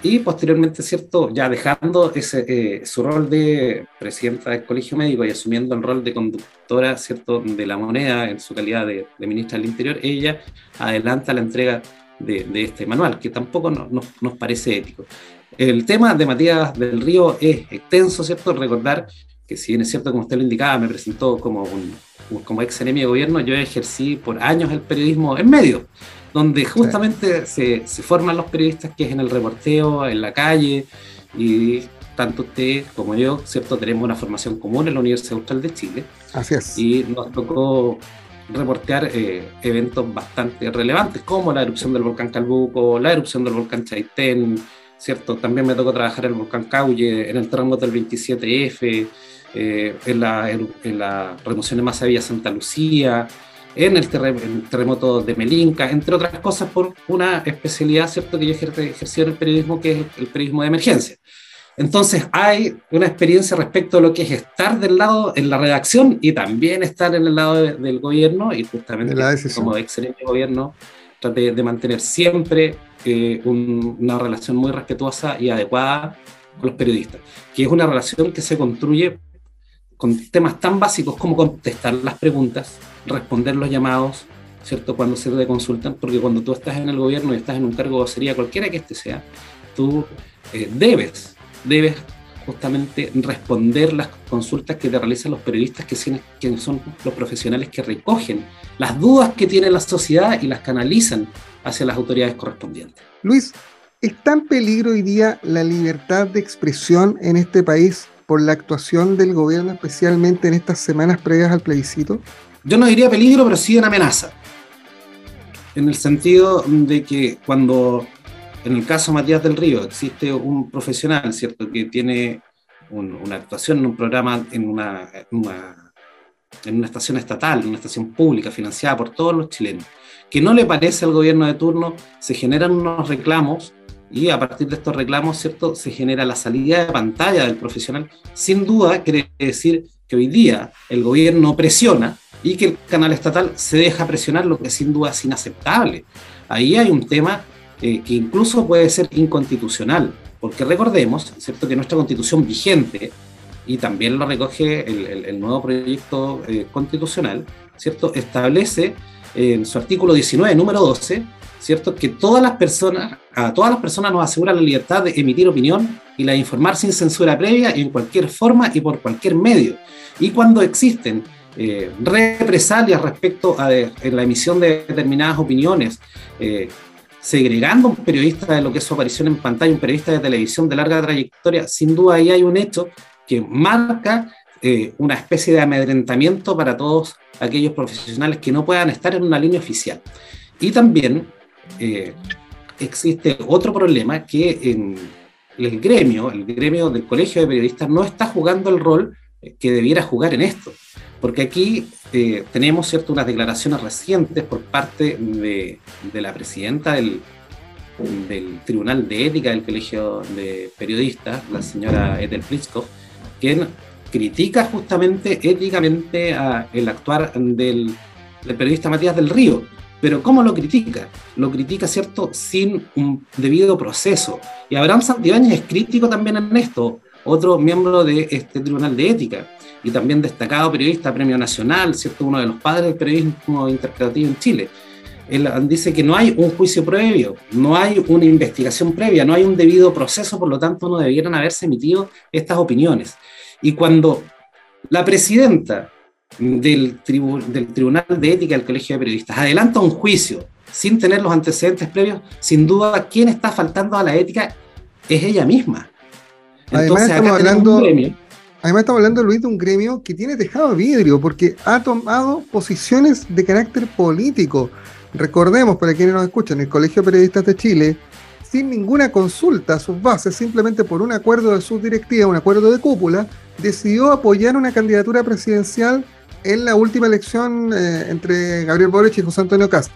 Y posteriormente, ¿cierto? Ya dejando ese, eh, su rol de presidenta del colegio médico y asumiendo el rol de conductora, ¿cierto? De la moneda en su calidad de, de ministra del Interior, ella adelanta la entrega de, de este manual, que tampoco no, no, nos parece ético. El tema de Matías del Río es extenso, ¿cierto? Recordar que si bien es cierto, como usted lo indicaba, me presentó como, un, como ex enemigo de gobierno, yo ejercí por años el periodismo en medio donde justamente sí. se, se, forman los periodistas, que es en el reporteo, en la calle, y tanto usted como yo, ¿cierto? Tenemos una formación común en la Universidad Austral de Chile. Así es. Y nos tocó reportear eh, eventos bastante relevantes, como la erupción del volcán Calbuco, la erupción del volcán Chaitén, ¿cierto? También me tocó trabajar en el volcán Cauye, en el terremoto del 27F, eh, en, la, en la remoción de masa Villa Santa Lucía, en el, terremoto de Melinca, entre otras cosas por una especialidad ¿cierto? que yo ejercí en el periodismo, que es el periodismo de emergencia. Entonces hay una experiencia respecto a lo que es estar del lado en la redacción y también estar en el lado de- del gobierno y justamente la como excelente gobierno trate de mantener siempre eh, un- una relación muy respetuosa y adecuada con los periodistas, que es una relación que se construye con temas tan básicos como contestar las preguntas, responder los llamados, ¿cierto? Cuando se te consultan, porque cuando tú estás en el gobierno y estás en un cargo vocería, cualquiera que este sea, tú eh, debes, debes justamente responder las consultas que te realizan los periodistas, que son los profesionales que recogen las dudas que tiene la sociedad y las canalizan hacia las autoridades correspondientes. Luis, ¿está en peligro hoy día la libertad de expresión en este país por la actuación del gobierno, especialmente en estas semanas previas al plebiscito? Yo no diría peligro, pero sí una amenaza. En el sentido de que cuando, en el caso Matías del Río, existe un profesional, ¿cierto?, que tiene un- una actuación en un programa, en una, en una estación estatal, en una estación pública financiada por todos los chilenos, que no le parece al gobierno de turno, se generan unos reclamos y a partir de estos reclamos, ¿cierto?, se genera la salida de pantalla del profesional. Sin duda, quiere decir que hoy día el gobierno presiona y que el canal estatal se deja presionar, lo que sin duda es inaceptable. Ahí hay un tema eh, que incluso puede ser inconstitucional, porque recordemos, ¿cierto?, que nuestra constitución vigente, y también lo recoge el, el- el nuevo proyecto eh, constitucional, ¿cierto?, establece eh, en su artículo 19, número 12, ¿cierto?, que todas las personas, a todas las personas nos asegura la libertad de emitir opinión y la de informar sin censura previa en cualquier forma y por cualquier medio. Y cuando existen eh, represalias respecto a de- en la emisión de determinadas opiniones, eh, segregando a un periodista de lo que es su aparición en pantalla, un periodista de televisión de larga trayectoria, sin duda ahí hay un hecho que marca eh, una especie de amedrentamiento para todos aquellos profesionales que no puedan estar en una línea oficial. Y también eh, existe otro problema que en el gremio, el gremio del Colegio de Periodistas no está jugando el rol que debiera jugar en esto. Porque aquí eh, tenemos cierto, unas declaraciones recientes por parte de, de la presidenta del, del Tribunal de Ética del Colegio de Periodistas, la señora Ethel Pritzkov, quien critica justamente éticamente a el actuar del, del periodista Matías del Río. Pero ¿cómo lo critica? Lo critica, ¿cierto?, sin un debido proceso. Y Abraham Santibáñez es crítico también en esto, otro miembro de este Tribunal de Ética y también destacado periodista, premio nacional, ¿cierto?, uno de los padres del periodismo interpretativo en Chile. Él dice que no hay un juicio previo, no hay una investigación previa, no hay un debido proceso, por lo tanto no debieran haberse emitido estas opiniones. Y cuando la presidenta del, tribu- del Tribunal de Ética del Colegio de Periodistas adelanta un juicio sin tener los antecedentes previos, sin duda quien está faltando a la ética es ella misma. Además, estamos hablando- Además estamos hablando, Luis, de un gremio que tiene tejado de vidrio porque ha tomado posiciones de carácter político. Recordemos, para quienes nos escuchan, el Colegio de Periodistas de Chile, sin ninguna consulta a sus bases, simplemente por un acuerdo de subdirectiva, un acuerdo de cúpula, decidió apoyar una candidatura presidencial en la última elección eh, entre Gabriel Boric y José Antonio Cast.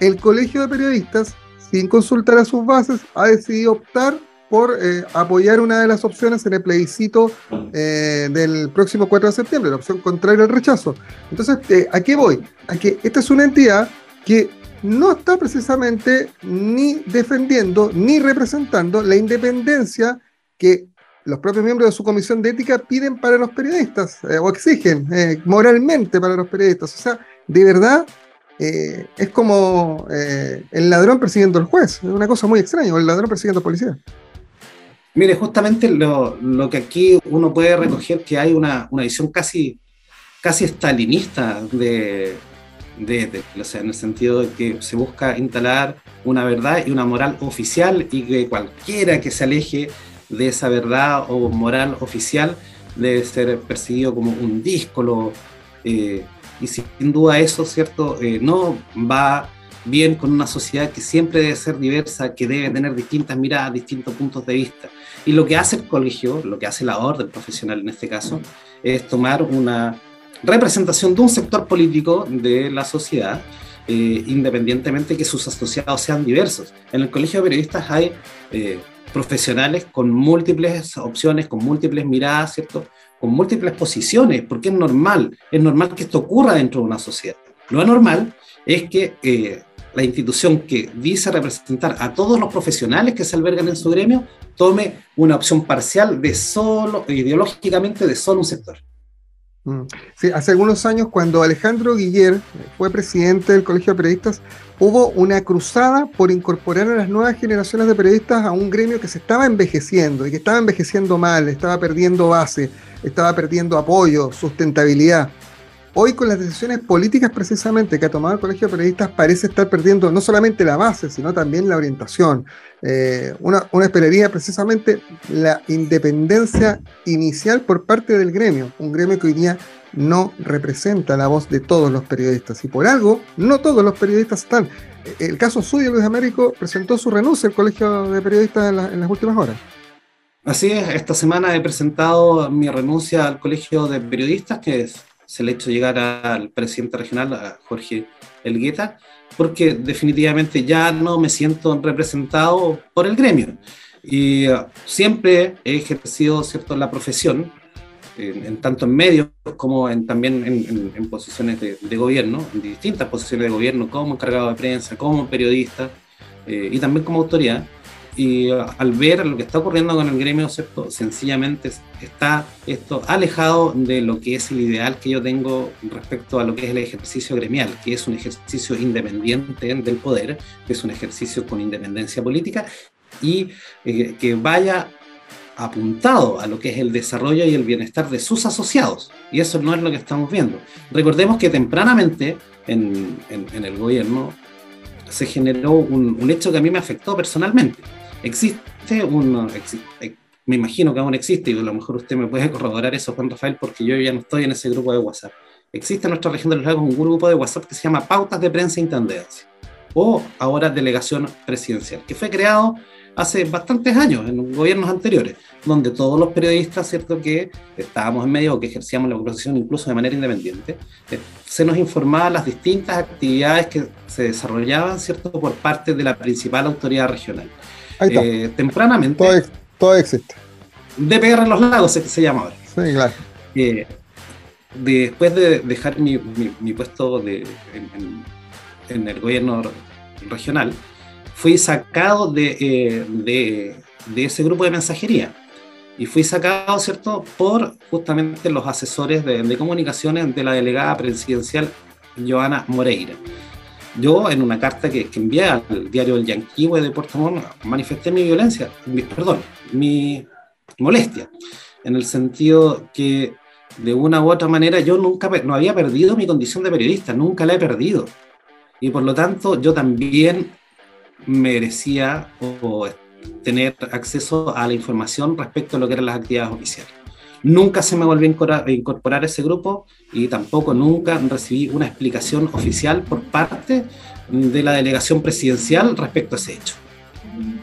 El Colegio de Periodistas, sin consultar a sus bases, ha decidido optar por eh, apoyar una de las opciones en el plebiscito eh, del próximo 4 de septiembre, la opción contraria al rechazo. Entonces, ¿a qué voy? A que esta es una entidad que no está precisamente ni defendiendo ni representando la independencia que los propios miembros de su comisión de ética piden para los periodistas eh, o exigen eh, moralmente para los periodistas. O sea, de verdad eh, es como el ladrón persiguiendo al juez. Es una cosa muy extraña, o el ladrón persiguiendo al policía. Mire, justamente lo, lo que aquí uno puede recoger que hay una, una visión casi, casi estalinista de, de, de- o sea, en el sentido de que se busca instalar una verdad y una moral oficial y que cualquiera que se aleje de esa verdad o moral oficial debe ser percibido como un díscolo. eh, y sin duda eso, ¿cierto? Eh, no va bien con una sociedad que siempre debe ser diversa, que debe tener distintas miradas, distintos puntos de vista. Y lo que hace el colegio, lo que hace la orden profesional en este caso, es tomar una representación de un sector político de la sociedad eh, independientemente que sus asociados sean diversos. En el Colegio de Periodistas hay profesionales con múltiples opciones, con múltiples miradas, ¿cierto? Con múltiples posiciones, porque es normal, es normal que esto ocurra dentro de una sociedad. Lo anormal es que eh, la institución que dice representar a todos los profesionales que se albergan en su gremio tome una opción parcial de solo, ideológicamente de solo un sector. Mm. Sí, hace algunos años, cuando Alejandro Guiller fue presidente del Colegio de Periodistas, hubo una cruzada por incorporar a las nuevas generaciones de periodistas a un gremio que se estaba envejeciendo y que estaba envejeciendo mal, estaba perdiendo base, estaba perdiendo apoyo, sustentabilidad. Hoy con las decisiones políticas precisamente que ha tomado el Colegio de Periodistas parece estar perdiendo no solamente la base, sino también la orientación. Eh, una, una esperaría precisamente la independencia inicial por parte del gremio, un gremio que hoy día no representa la voz de todos los periodistas. Y por algo, no todos los periodistas están. El caso suyo, Luis Américo, presentó su renuncia al Colegio de Periodistas en, la- en las últimas horas. Así es, esta semana he presentado mi renuncia al Colegio de Periodistas, que es- se le ha hecho llegar al presidente regional, Jorge Elgueta, porque definitivamente ya no me siento representado por el gremio. Y eh, siempre he ejercido cierto, la profesión, en, en tanto en medios como en, también en, en- posiciones de, de gobierno, en distintas posiciones de gobierno, como encargado de prensa, como periodista eh, y también como autoridad. Y uh, al ver lo que está ocurriendo con el gremio, ¿cierto? sencillamente está esto alejado de lo que es el ideal que yo tengo respecto a lo que es el ejercicio gremial, que es un ejercicio independiente del poder, que es un ejercicio con independencia política y eh, que vaya apuntado a lo que es el desarrollo y el bienestar de sus asociados. Y eso no es lo que estamos viendo. Recordemos que tempranamente en, en- en el gobierno se generó un, un hecho que a mí me afectó personalmente. Existe un, exi- eh, me imagino que aún existe, y a lo mejor usted me puede corroborar eso, Juan Rafael, porque yo ya no estoy en ese grupo de WhatsApp. Existe en nuestra región de los lagos un grupo de WhatsApp que se llama Pautas de Prensa e Intendencia, o ahora Delegación Presidencial, que fue creado hace bastantes años, en gobiernos anteriores, donde todos los periodistas, ¿cierto?, que estábamos en medio o que ejercíamos la profesión incluso de manera independiente, eh, se nos informaba las distintas actividades que se desarrollaban, ¿cierto?, por parte de la principal autoridad regional. Ahí está. Eh, tempranamente, todo, ex- todo existe. DPR en los lagos, que se llama ahora. Sí, claro. Eh, después de dejar mi, mi- mi puesto de, en, en- en el gobierno regional, fui sacado de, eh, de- de ese grupo de mensajería. Y fui sacado, ¿cierto?, por justamente los asesores de, de comunicaciones de la delegada presidencial Joana Moreira. Yo, en una carta que, que envié al diario El Yanquihue de Puerto Montt, manifesté mi violencia, mi- perdón, mi molestia, en el sentido que de una u otra manera yo nunca no había perdido mi condición de periodista, nunca la he perdido. Y por lo tanto yo también merecía o, tener acceso a la información respecto a lo que eran las actividades oficiales. Nunca se me volvió a incorporar a ese grupo y tampoco nunca recibí una explicación oficial por parte de la delegación presidencial respecto a ese hecho.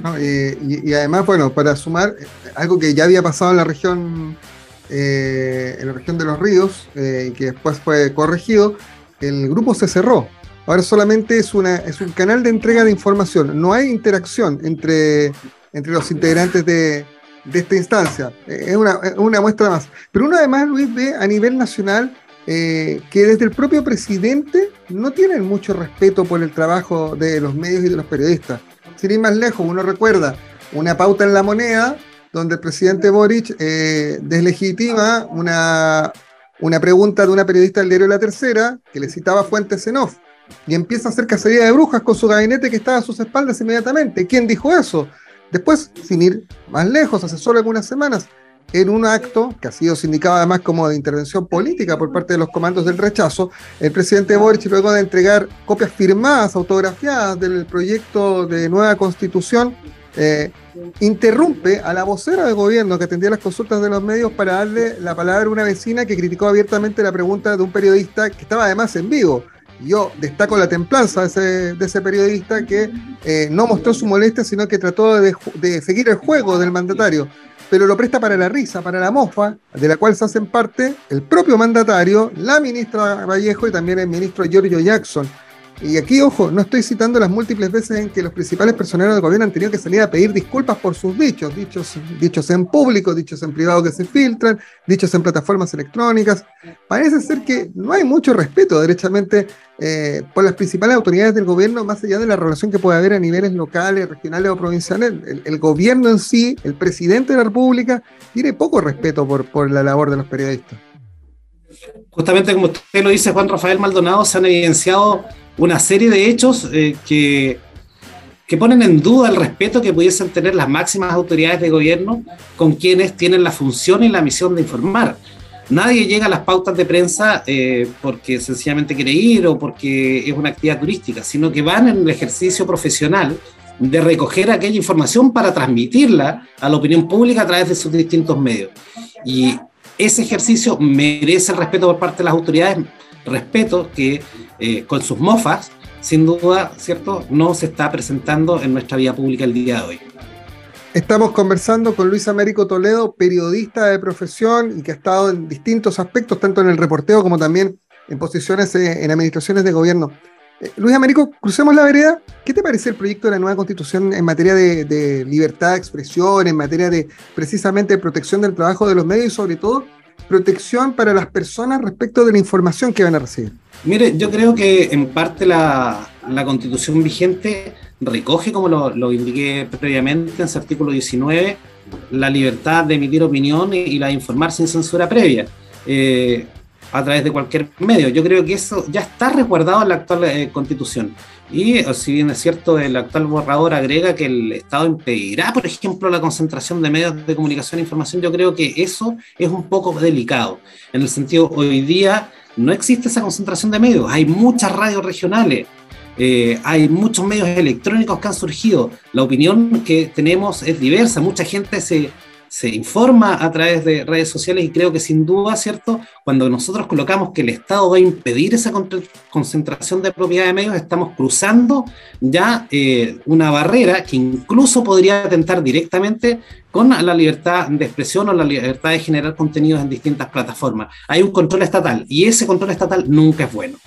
¿no? Eh, y, además, bueno, para sumar, eh, algo que ya había pasado en la región, eh, en la región de los ríos, eh, que después fue corregido, el grupo se cerró. Ahora solamente es, una, un canal de entrega de información. No hay interacción entre, los integrantes de, esta instancia. Es una, es una muestra más. Pero uno además, Luis, ve a nivel nacional eh, que desde el propio presidente no tienen mucho respeto por el trabajo de los medios y de los periodistas. Sin ir más lejos, uno recuerda una pauta en la moneda donde el presidente Boric eh, deslegitima una, una pregunta de una periodista del diario La Tercera que le citaba fuentes en off y empieza a hacer cacería de brujas con su gabinete que estaba a sus espaldas inmediatamente. ¿Quién dijo eso? Después, sin ir más lejos, hace solo algunas semanas, en un acto que ha sido sindicado además como de intervención política por parte de los comandos del rechazo, el presidente Boric, luego de entregar copias firmadas, autografiadas del proyecto de nueva constitución, eh, interrumpe a la vocera de gobierno que atendía las consultas de los medios para darle la palabra a una vecina que criticó abiertamente la pregunta de un periodista que estaba además en vivo. Yo destaco la templanza de ese, periodista que eh, no mostró su molestia, sino que trató de, de seguir el juego del mandatario, pero lo presta para la risa, para la mofa, de la cual se hacen parte el propio mandatario, la ministra Vallejo y también el ministro Giorgio Jackson. Y aquí, ojo, no estoy citando las múltiples veces en que los principales personeros del gobierno han tenido que salir a pedir disculpas por sus dichos, dichos, dichos en público, dichos en privado que se filtran, dichos en plataformas electrónicas. Parece ser que no hay mucho respeto, derechamente, eh, por las principales autoridades del gobierno, más allá de la relación que puede haber a niveles locales, regionales o provinciales. El, gobierno en sí, el presidente de la República, tiene poco respeto por, por la labor de los periodistas. Justamente como usted lo dice, Juan Rafael Maldonado, se han evidenciado una serie de hechos eh, que, que ponen en duda el respeto que pudiesen tener las máximas autoridades de gobierno con quienes tienen la función y la misión de informar. Nadie llega a las pautas de prensa eh, porque sencillamente quiere ir o porque es una actividad turística, sino que van en el ejercicio profesional de recoger aquella información para transmitirla a la opinión pública a través de sus distintos medios. Y ese ejercicio merece el respeto por parte de las autoridades, respeto que eh, con sus mofas, sin duda, ¿cierto?, no se está presentando en nuestra vida pública el día de hoy. Estamos conversando con Luis Américo Toledo, periodista de profesión y que ha estado en distintos aspectos, tanto en el reporteo como también en posiciones eh, en administraciones de gobierno. Eh, Luis Américo, crucemos la vereda. ¿Qué te parece el proyecto de la nueva constitución en materia de, de libertad de expresión, en materia de precisamente protección del trabajo de los medios y sobre todo protección para las personas respecto de la información que van a recibir? Mire, yo creo que en parte la, la constitución vigente recoge, como lo, lo, indiqué previamente en su artículo 19, la libertad de emitir opinión y, la de informar sin censura previa. Eh, a través de cualquier medio. Yo creo que eso ya está resguardado en la actual eh, constitución. Y si bien es cierto, el actual borrador agrega que el Estado impedirá, por ejemplo, la concentración de medios de comunicación e información, yo creo que eso es un poco delicado. En el sentido, hoy día no existe esa concentración de medios. Hay muchas radios regionales, eh, hay muchos medios electrónicos que han surgido. La opinión que tenemos es diversa. Mucha gente se, se informa a través de redes sociales y creo que sin duda, ¿cierto? Cuando nosotros colocamos que el Estado va a impedir esa concentración de propiedad de medios, estamos cruzando ya eh, una barrera que incluso podría atentar directamente con la libertad de expresión o la libertad de generar contenidos en distintas plataformas. Hay un control estatal y ese control estatal nunca es bueno.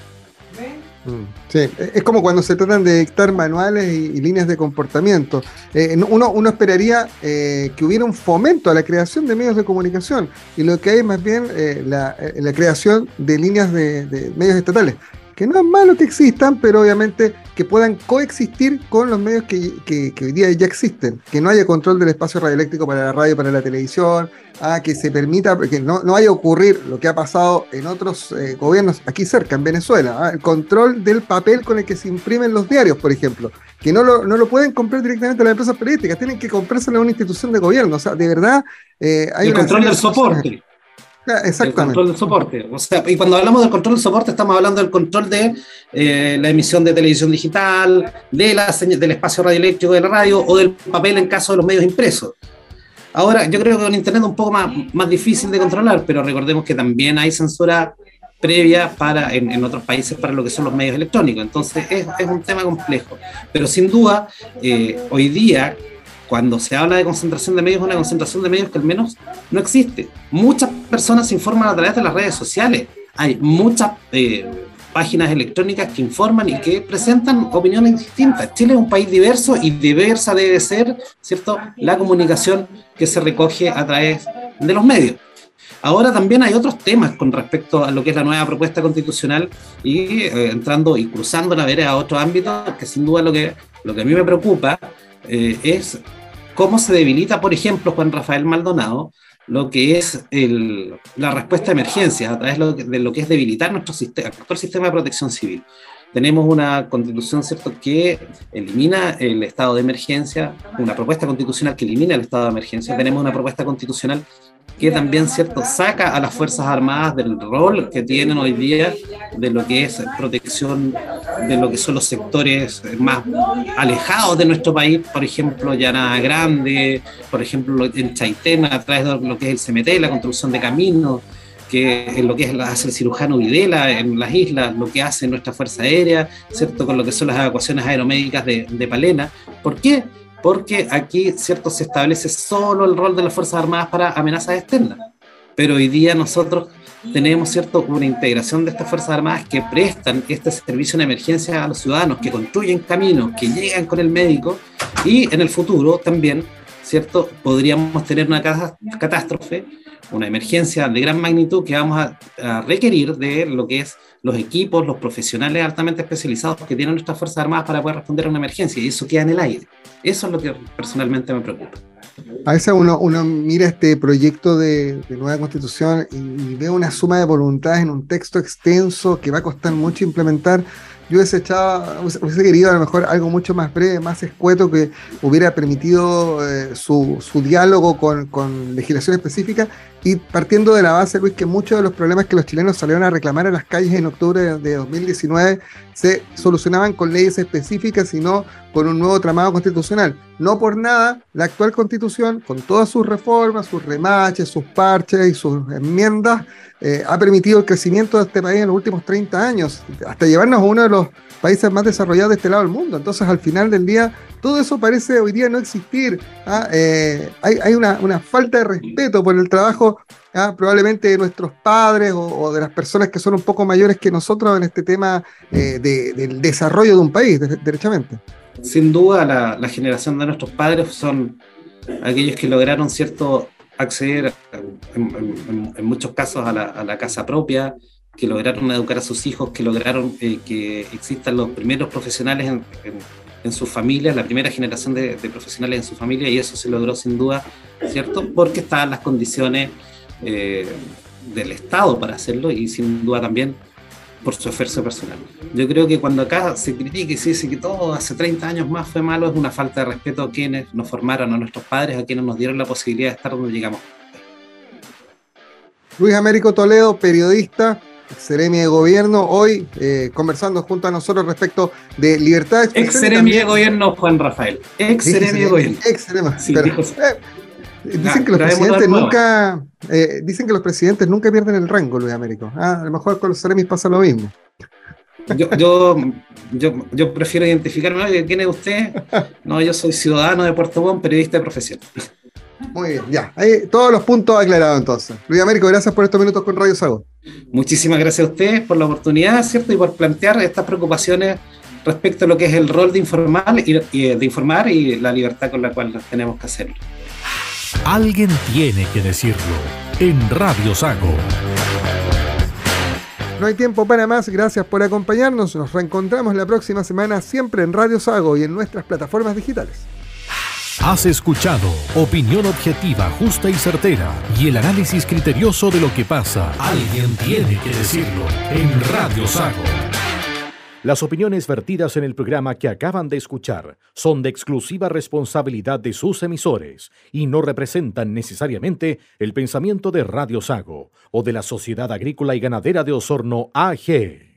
Sí, es como cuando se tratan de dictar manuales y, líneas de comportamiento. Eh, uno, uno, esperaría eh, que hubiera un fomento a la creación de medios de comunicación y lo que hay es más bien eh, la, la, creación de líneas de, medios estatales, que no es malo que existan, pero obviamente que puedan coexistir con los medios que, que, que hoy día ya existen, que no haya control del espacio radioeléctrico para la radio, para la televisión, a que se permita, que no, no vaya a ocurrir lo que ha pasado en otros eh, gobiernos aquí cerca, en Venezuela, ¿ah? el control del papel con el que se imprimen los diarios, por ejemplo, que no lo, no lo pueden comprar directamente las empresas periodísticas, tienen que comprárselo a una institución de gobierno, o sea, de verdad... Eh, hay el control del soporte. Exactamente. El control del soporte. O sea, y cuando hablamos del control del soporte, estamos hablando del control de eh, la emisión de televisión digital, de la, del espacio radioeléctrico de la radio o del papel en caso de los medios impresos. Ahora, yo creo que con Internet es un poco más, más difícil de controlar, pero recordemos que también hay censura previa para, en, otros países para lo que son los medios electrónicos. Entonces es, es un tema complejo. Pero sin duda, eh, hoy día, cuando se habla de concentración de medios, es una concentración de medios que al menos no existe. Muchas personas se informan a través de las redes sociales. Hay muchas eh, páginas electrónicas que informan y que presentan opiniones distintas. Chile es un país diverso y diversa debe ser, ¿cierto?, la comunicación que se recoge a través de los medios. Ahora también hay otros temas con respecto a lo que es la nueva propuesta constitucional y eh, entrando y cruzando la vereda a otro ámbito, que sin duda lo que, lo que a mí me preocupa eh, es cómo se debilita, por ejemplo, Juan Rafael Maldonado, lo que es la respuesta a emergencias a través de lo, que, es debilitar nuestro actual sistema de protección civil. Tenemos una constitución ¿cierto? que elimina el estado de emergencia, una propuesta constitucional que elimina el estado de emergencia, tenemos una propuesta constitucional que también cierto saca a las fuerzas armadas del rol que tienen hoy día de lo que es protección de lo que son los sectores más alejados de nuestro país por ejemplo Llana Grande por ejemplo en Chaitén a través de lo que es el CMT la construcción de caminos que en lo que es hace el cirujano Videla en las islas, lo que hace nuestra Fuerza Aérea, ¿cierto? Con lo que son las evacuaciones aeromédicas de, de Palena. ¿Por qué? Porque aquí, ¿cierto? Se establece solo el rol de las Fuerzas Armadas para amenazas externas. Pero hoy día nosotros tenemos cierto una integración de estas Fuerzas Armadas que prestan este servicio en emergencia a los ciudadanos, que construyen caminos, que llegan con el médico y en el futuro también, ¿cierto? Podríamos tener una catástrofe, una emergencia de gran magnitud que vamos a, requerir de lo que es los equipos, los profesionales altamente especializados que tienen nuestras Fuerzas Armadas para poder responder a una emergencia y eso queda en el aire. Eso es lo que personalmente me preocupa. A veces uno, uno mira este proyecto de, de nueva constitución y, ve una suma de voluntades en un texto extenso que va a costar mucho implementar. Yo hubiese, echado, hubiese querido a lo mejor algo mucho más breve, más escueto, que hubiera permitido eh, su, su, diálogo con, con, legislación específica y partiendo de la base, Luis, que muchos de los problemas que los chilenos salieron a reclamar en las calles en octubre de, de 2019 se solucionaban con leyes específicas y no con un nuevo tramado constitucional. No por nada, la actual constitución, con todas sus reformas, sus remaches, sus parches y sus enmiendas, eh, ha permitido el crecimiento de este país en los últimos 30 años, hasta llevarnos a uno de los países más desarrollados de este lado del mundo. Entonces, al final del día, todo eso parece hoy día no existir. ¿ah? Eh, hay, una, falta de respeto por el trabajo ¿ah? probablemente de nuestros padres o, de las personas que son un poco mayores que nosotros en este tema eh, de, del desarrollo de un país, de, derechamente. Sin duda, la, generación de nuestros padres son aquellos que lograron cierto acceder en, muchos casos a la, a la, casa propia, que lograron educar a sus hijos, que lograron eh, que existan los primeros profesionales en, en sus familias, la primera generación de, profesionales en su familia, y eso se logró sin duda, ¿cierto? Porque estaban las condiciones eh, del Estado para hacerlo y sin duda también por su esfuerzo personal. Yo creo que cuando acá se critica y se dice que todo hace 30 años más fue malo, es una falta de respeto a quienes nos formaron, a nuestros padres, a quienes nos dieron la posibilidad de estar donde llegamos. Luis Américo Toledo, periodista, Seremi de Gobierno, hoy eh, conversando junto a nosotros respecto de libertad de expresión. Ex Seremi de Gobierno, Juan Rafael. Ex Seremi de Gobierno. Ex Seremi. Sí, pero, eh, dicen que los presidentes nunca eh, dicen que los presidentes nunca pierden el rango, Luis Américo. Ah, a lo mejor con los Seremis pasa lo mismo. Yo, yo, yo, yo, prefiero identificarme. ¿Quién es usted? No, yo soy ciudadano de Puerto Montt, periodista de profesión. Muy bien, ya. Ahí, todos los puntos aclarados entonces. Luis Américo, gracias por estos minutos con Radio Sago. Muchísimas gracias a ustedes por la oportunidad, ¿cierto? Y por plantear estas preocupaciones respecto a lo que es el rol de informar y, y de informar y la libertad con la cual tenemos que hacerlo. Alguien tiene que decirlo en Radio Sago. No hay tiempo para más, gracias por acompañarnos. Nos reencontramos la próxima semana siempre en Radio Sago y en nuestras plataformas digitales. Has escuchado opinión objetiva, justa y certera y el análisis criterioso de lo que pasa. Alguien tiene que decirlo en Radio Sago. Las opiniones vertidas en el programa que acaban de escuchar son de exclusiva responsabilidad de sus emisores y no representan necesariamente el pensamiento de Radio Sago o de la Sociedad Agrícola y Ganadera de Osorno AG.